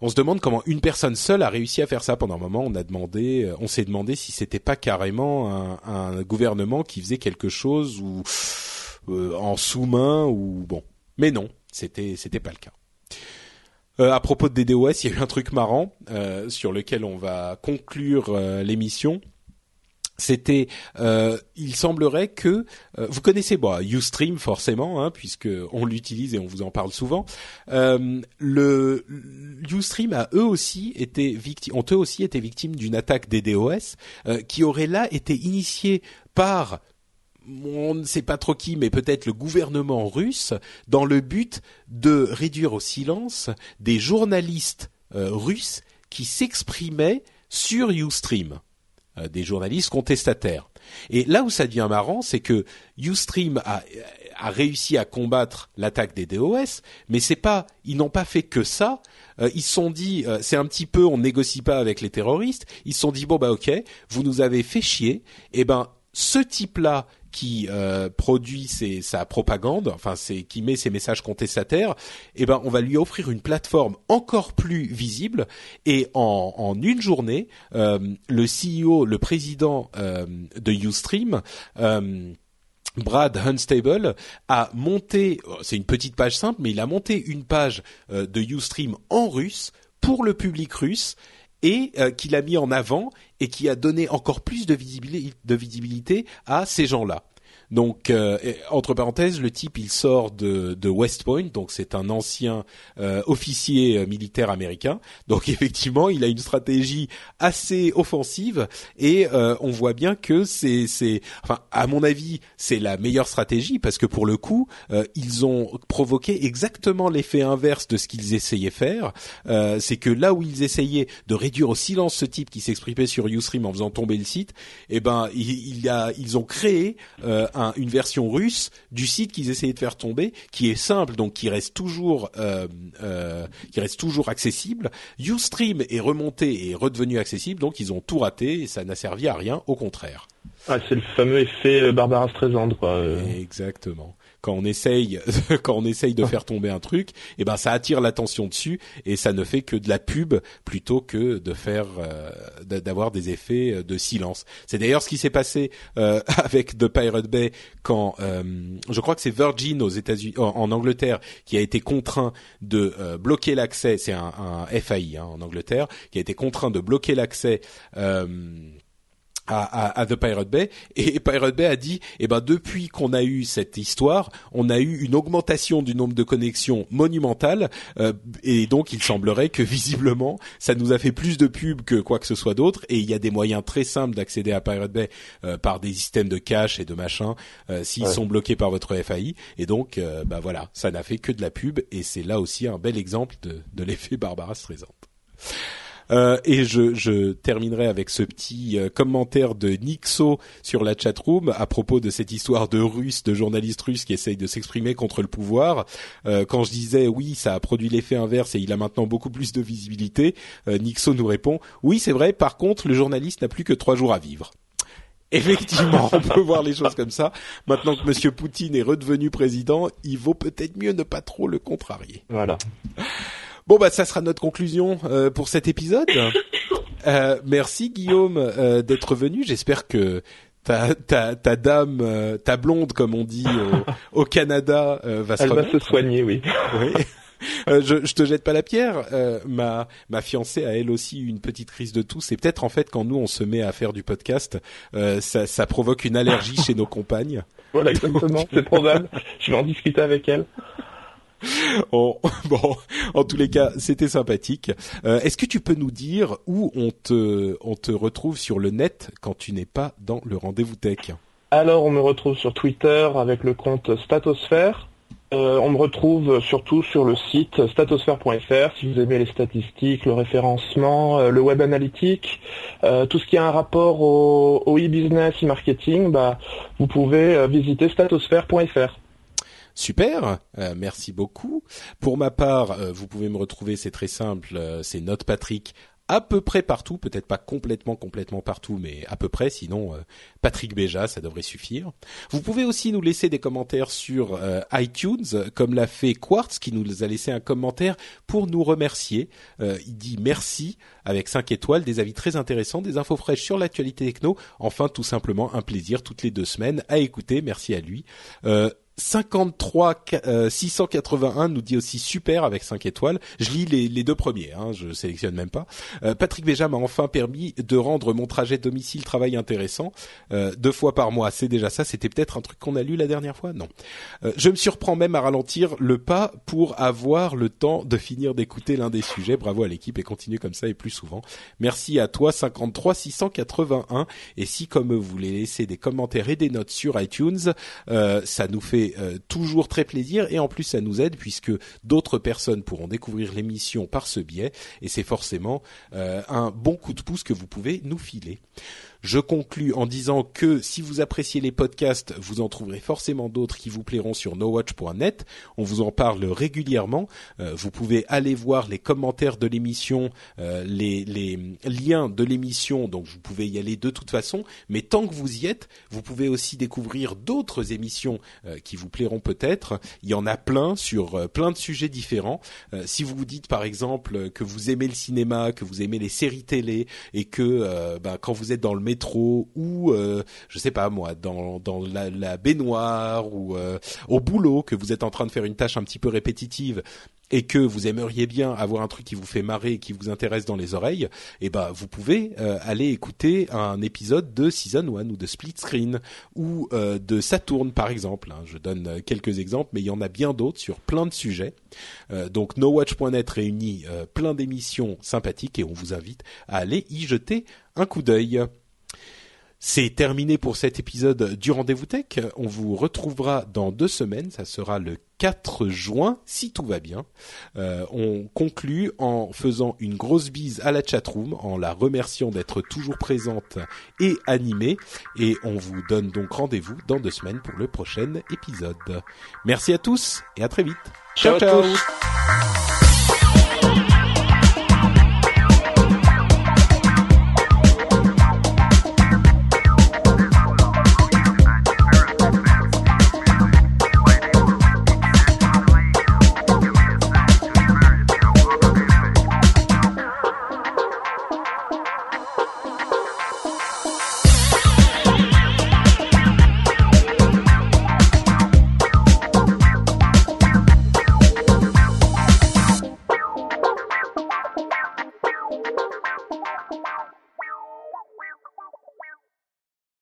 on se demande comment une personne seule a réussi à faire ça. Pendant un moment, on a demandé, euh, on s'est demandé si c'était pas carrément un, gouvernement qui faisait quelque chose ou euh, en sous-main ou bon. Mais non, c'était c'était pas le cas. Euh, à propos de DDoS, il y a eu un truc marrant sur lequel on va conclure l'émission c'était, euh, il semblerait que euh, vous connaissez bon, UStream forcément, hein, puisque on l'utilise et on vous en parle souvent. Euh, le UStream a eux aussi été victimes, ont eux aussi été victimes d'une attaque DDoS euh, qui aurait là été initiée par on ne sait pas trop qui, mais peut-être le gouvernement russe, dans le but de réduire au silence des journalistes russes qui s'exprimaient sur UStream. Euh, des journalistes contestataires. Et là où ça devient marrant, c'est que Ustream a, a réussi à combattre l'attaque des DOS, mais c'est pas, ils n'ont pas fait que ça. Euh, ils se sont dit, euh, c'est un petit peu, on négocie pas avec les terroristes. Ils se sont dit bon bah ok, vous nous avez fait chier. Et eh ben ce type-là qui euh, produit sa propagande, enfin c'est qui met ses messages contestataires, eh ben on va lui offrir une plateforme encore plus visible. Et en, une journée, euh, le CEO, le président euh, de UStream euh, Brad Hunstable a monté, c'est une petite page simple, mais il a monté une page de UStream en russe pour le public russe et euh, qu'il a mis en avant et qui a donné encore plus de visibilité, de visibilité à ces gens-là. Donc, euh, entre parenthèses, le type, il sort de, de West Point, donc c'est un ancien euh, officier euh, militaire américain. Donc, (laughs) effectivement, il a une stratégie assez offensive et on voit bien que c'est, c'est, enfin, à mon avis, c'est la meilleure stratégie parce que pour le coup, ils ont provoqué exactement l'effet inverse de ce qu'ils essayaient faire. c'est que là où ils essayaient de réduire au silence ce type qui s'exprimait sur Ustream en faisant tomber le site, eh ben, il, y a, ils ont créé une version russe du site qu'ils essayaient de faire tomber, qui est simple, donc qui reste toujours, euh, euh, qui reste toujours accessible. Ustream est remonté et redevenu accessible, donc ils ont tout raté et ça n'a servi à rien, au contraire. Ah, c'est le fameux effet euh, Barbara Streisand, quoi. Exactement quand on essaye (laughs) quand on essaye de faire tomber un truc, et eh ben ça attire l'attention dessus et ça ne fait que de la pub plutôt que de faire euh, d'avoir des effets euh, de silence. C'est d'ailleurs ce qui s'est passé euh, (laughs) avec The Pirate Bay quand je crois que c'est Virgin aux États-Unis en, Angleterre qui a été contraint de bloquer l'accès, c'est un, un FAI hein, en Angleterre qui a été contraint de bloquer l'accès à, à, The Pirate Bay. Et Pirate Bay a dit eh ben depuis qu'on a eu cette histoire on a eu une augmentation du nombre de connexions monumentale euh, et donc il semblerait que (laughs) visiblement ça nous a fait plus de pubs que quoi que ce soit d'autre. Et il y a des moyens très simples d'accéder à Pirate Bay euh, par des systèmes de cache et de machin euh, s'ils sont bloqués par votre FAI et donc bah voilà ça n'a fait que de la pub. Et c'est là aussi un bel exemple de, de l'effet Barbara Streisand Euh, et je, je, terminerai avec ce petit euh, commentaire de Nixo sur la chatroom à propos de cette histoire de Russes, de journalistes russes qui essayent de s'exprimer contre le pouvoir. Euh, quand je disais oui, ça a produit l'effet inverse et il a maintenant beaucoup plus de visibilité, Nixo nous répond oui, c'est vrai. Par contre, le journaliste n'a plus que trois jours à vivre. Effectivement, on peut voir les choses comme ça. Maintenant que Monsieur Poutine est redevenu président, il vaut peut-être mieux ne pas trop le contrarier. Voilà. Bon bah ça sera notre conclusion euh, pour cet épisode. (laughs) Euh, merci Guillaume euh, d'être venu. J'espère que ta, ta, ta dame, ta blonde comme on dit (laughs) au, Canada, va se Elle va se soigner, oui. oui. (laughs) Euh, je, je te jette pas la pierre. Euh, ma ma fiancée a elle aussi une petite crise de toux. C'est peut-être en fait quand nous on se met à faire du podcast, euh, ça, ça provoque une allergie chez nos compagnes. Voilà exactement, c'est probable. Je vais en discuter avec elle. (laughs) bon, en tous les cas, c'était sympathique. Euh, Est-ce que tu peux nous dire où on te on te retrouve sur le net quand tu n'es pas dans le rendez-vous tech? Alors, on me retrouve sur Twitter avec le compte Statosphère. Euh, on me retrouve surtout sur le site statosphère.fr si vous aimez les statistiques, le référencement, euh, le web analytique, tout ce qui a un rapport au, e-business, e-marketing, bah, vous pouvez visiter statosphère.fr. Super, merci beaucoup. Pour ma part, vous pouvez me retrouver, c'est très simple, c'est Note Patrick à peu près partout, peut-être pas complètement complètement partout, mais à peu près. Sinon, euh, Patrick Béja, ça devrait suffire. Vous pouvez aussi nous laisser des commentaires sur euh, iTunes, comme l'a fait Quartz, qui nous a laissé un commentaire pour nous remercier. Euh, il dit merci avec 5 étoiles, des avis très intéressants, des infos fraîches sur l'actualité techno. Enfin, tout simplement un plaisir toutes les deux semaines à écouter. Merci à lui. 53 681 euh, nous dit aussi super avec 5 étoiles. Je lis les, deux premiers, hein, je sélectionne même pas. Euh, Patrick Béja m'a enfin permis de rendre mon trajet domicile-travail intéressant. Euh, deux fois par mois, c'est déjà ça. C'était peut-être un truc qu'on a lu la dernière fois? Non. Euh, je me surprends même à ralentir le pas pour avoir le temps de finir d'écouter l'un des sujets. Bravo à l'équipe et continuez comme ça et plus souvent. Merci à toi 53 681 et si comme vous voulez laisser des commentaires et des notes sur iTunes, ça nous fait euh, toujours très plaisir et en plus ça nous aide puisque d'autres personnes pourront découvrir l'émission par ce biais et c'est forcément euh, un bon coup de pouce que vous pouvez nous filer. Je conclus en disant que si vous appréciez les podcasts, vous en trouverez forcément d'autres qui vous plairont sur nowatch.net. On vous en parle régulièrement. Euh, vous pouvez aller voir les commentaires de l'émission, euh, les, les, liens de l'émission, donc vous pouvez y aller de toute façon. Mais tant que vous y êtes, vous pouvez aussi découvrir d'autres émissions euh, qui vous plairont peut-être. Il y en a plein sur plein de sujets différents. si vous vous dites par exemple que vous aimez le cinéma, que vous aimez les séries télé et que bah, quand vous êtes dans le métro ou euh, je sais pas moi dans dans la, la baignoire ou euh, au boulot que vous êtes en train de faire une tâche un petit peu répétitive et que vous aimeriez bien avoir un truc qui vous fait marrer et qui vous intéresse dans les oreilles, eh ben vous pouvez euh, aller écouter un épisode de Season 1 ou de Split Screen ou de Saturn par exemple. Hein. Je donne quelques exemples, mais il y en a bien d'autres sur plein de sujets. Donc NoWatch.net réunit plein d'émissions sympathiques et on vous invite à aller y jeter un coup d'œil. C'est terminé pour cet épisode du Rendez-vous Tech. On vous retrouvera dans deux semaines. Ça sera le 4 juin, si tout va bien. Euh, on conclut en faisant une grosse bise à la chatroom, en la remerciant d'être toujours présente et animée. Et on vous donne donc rendez-vous dans deux semaines pour le prochain épisode. Merci à tous et à très vite. ciao. ciao.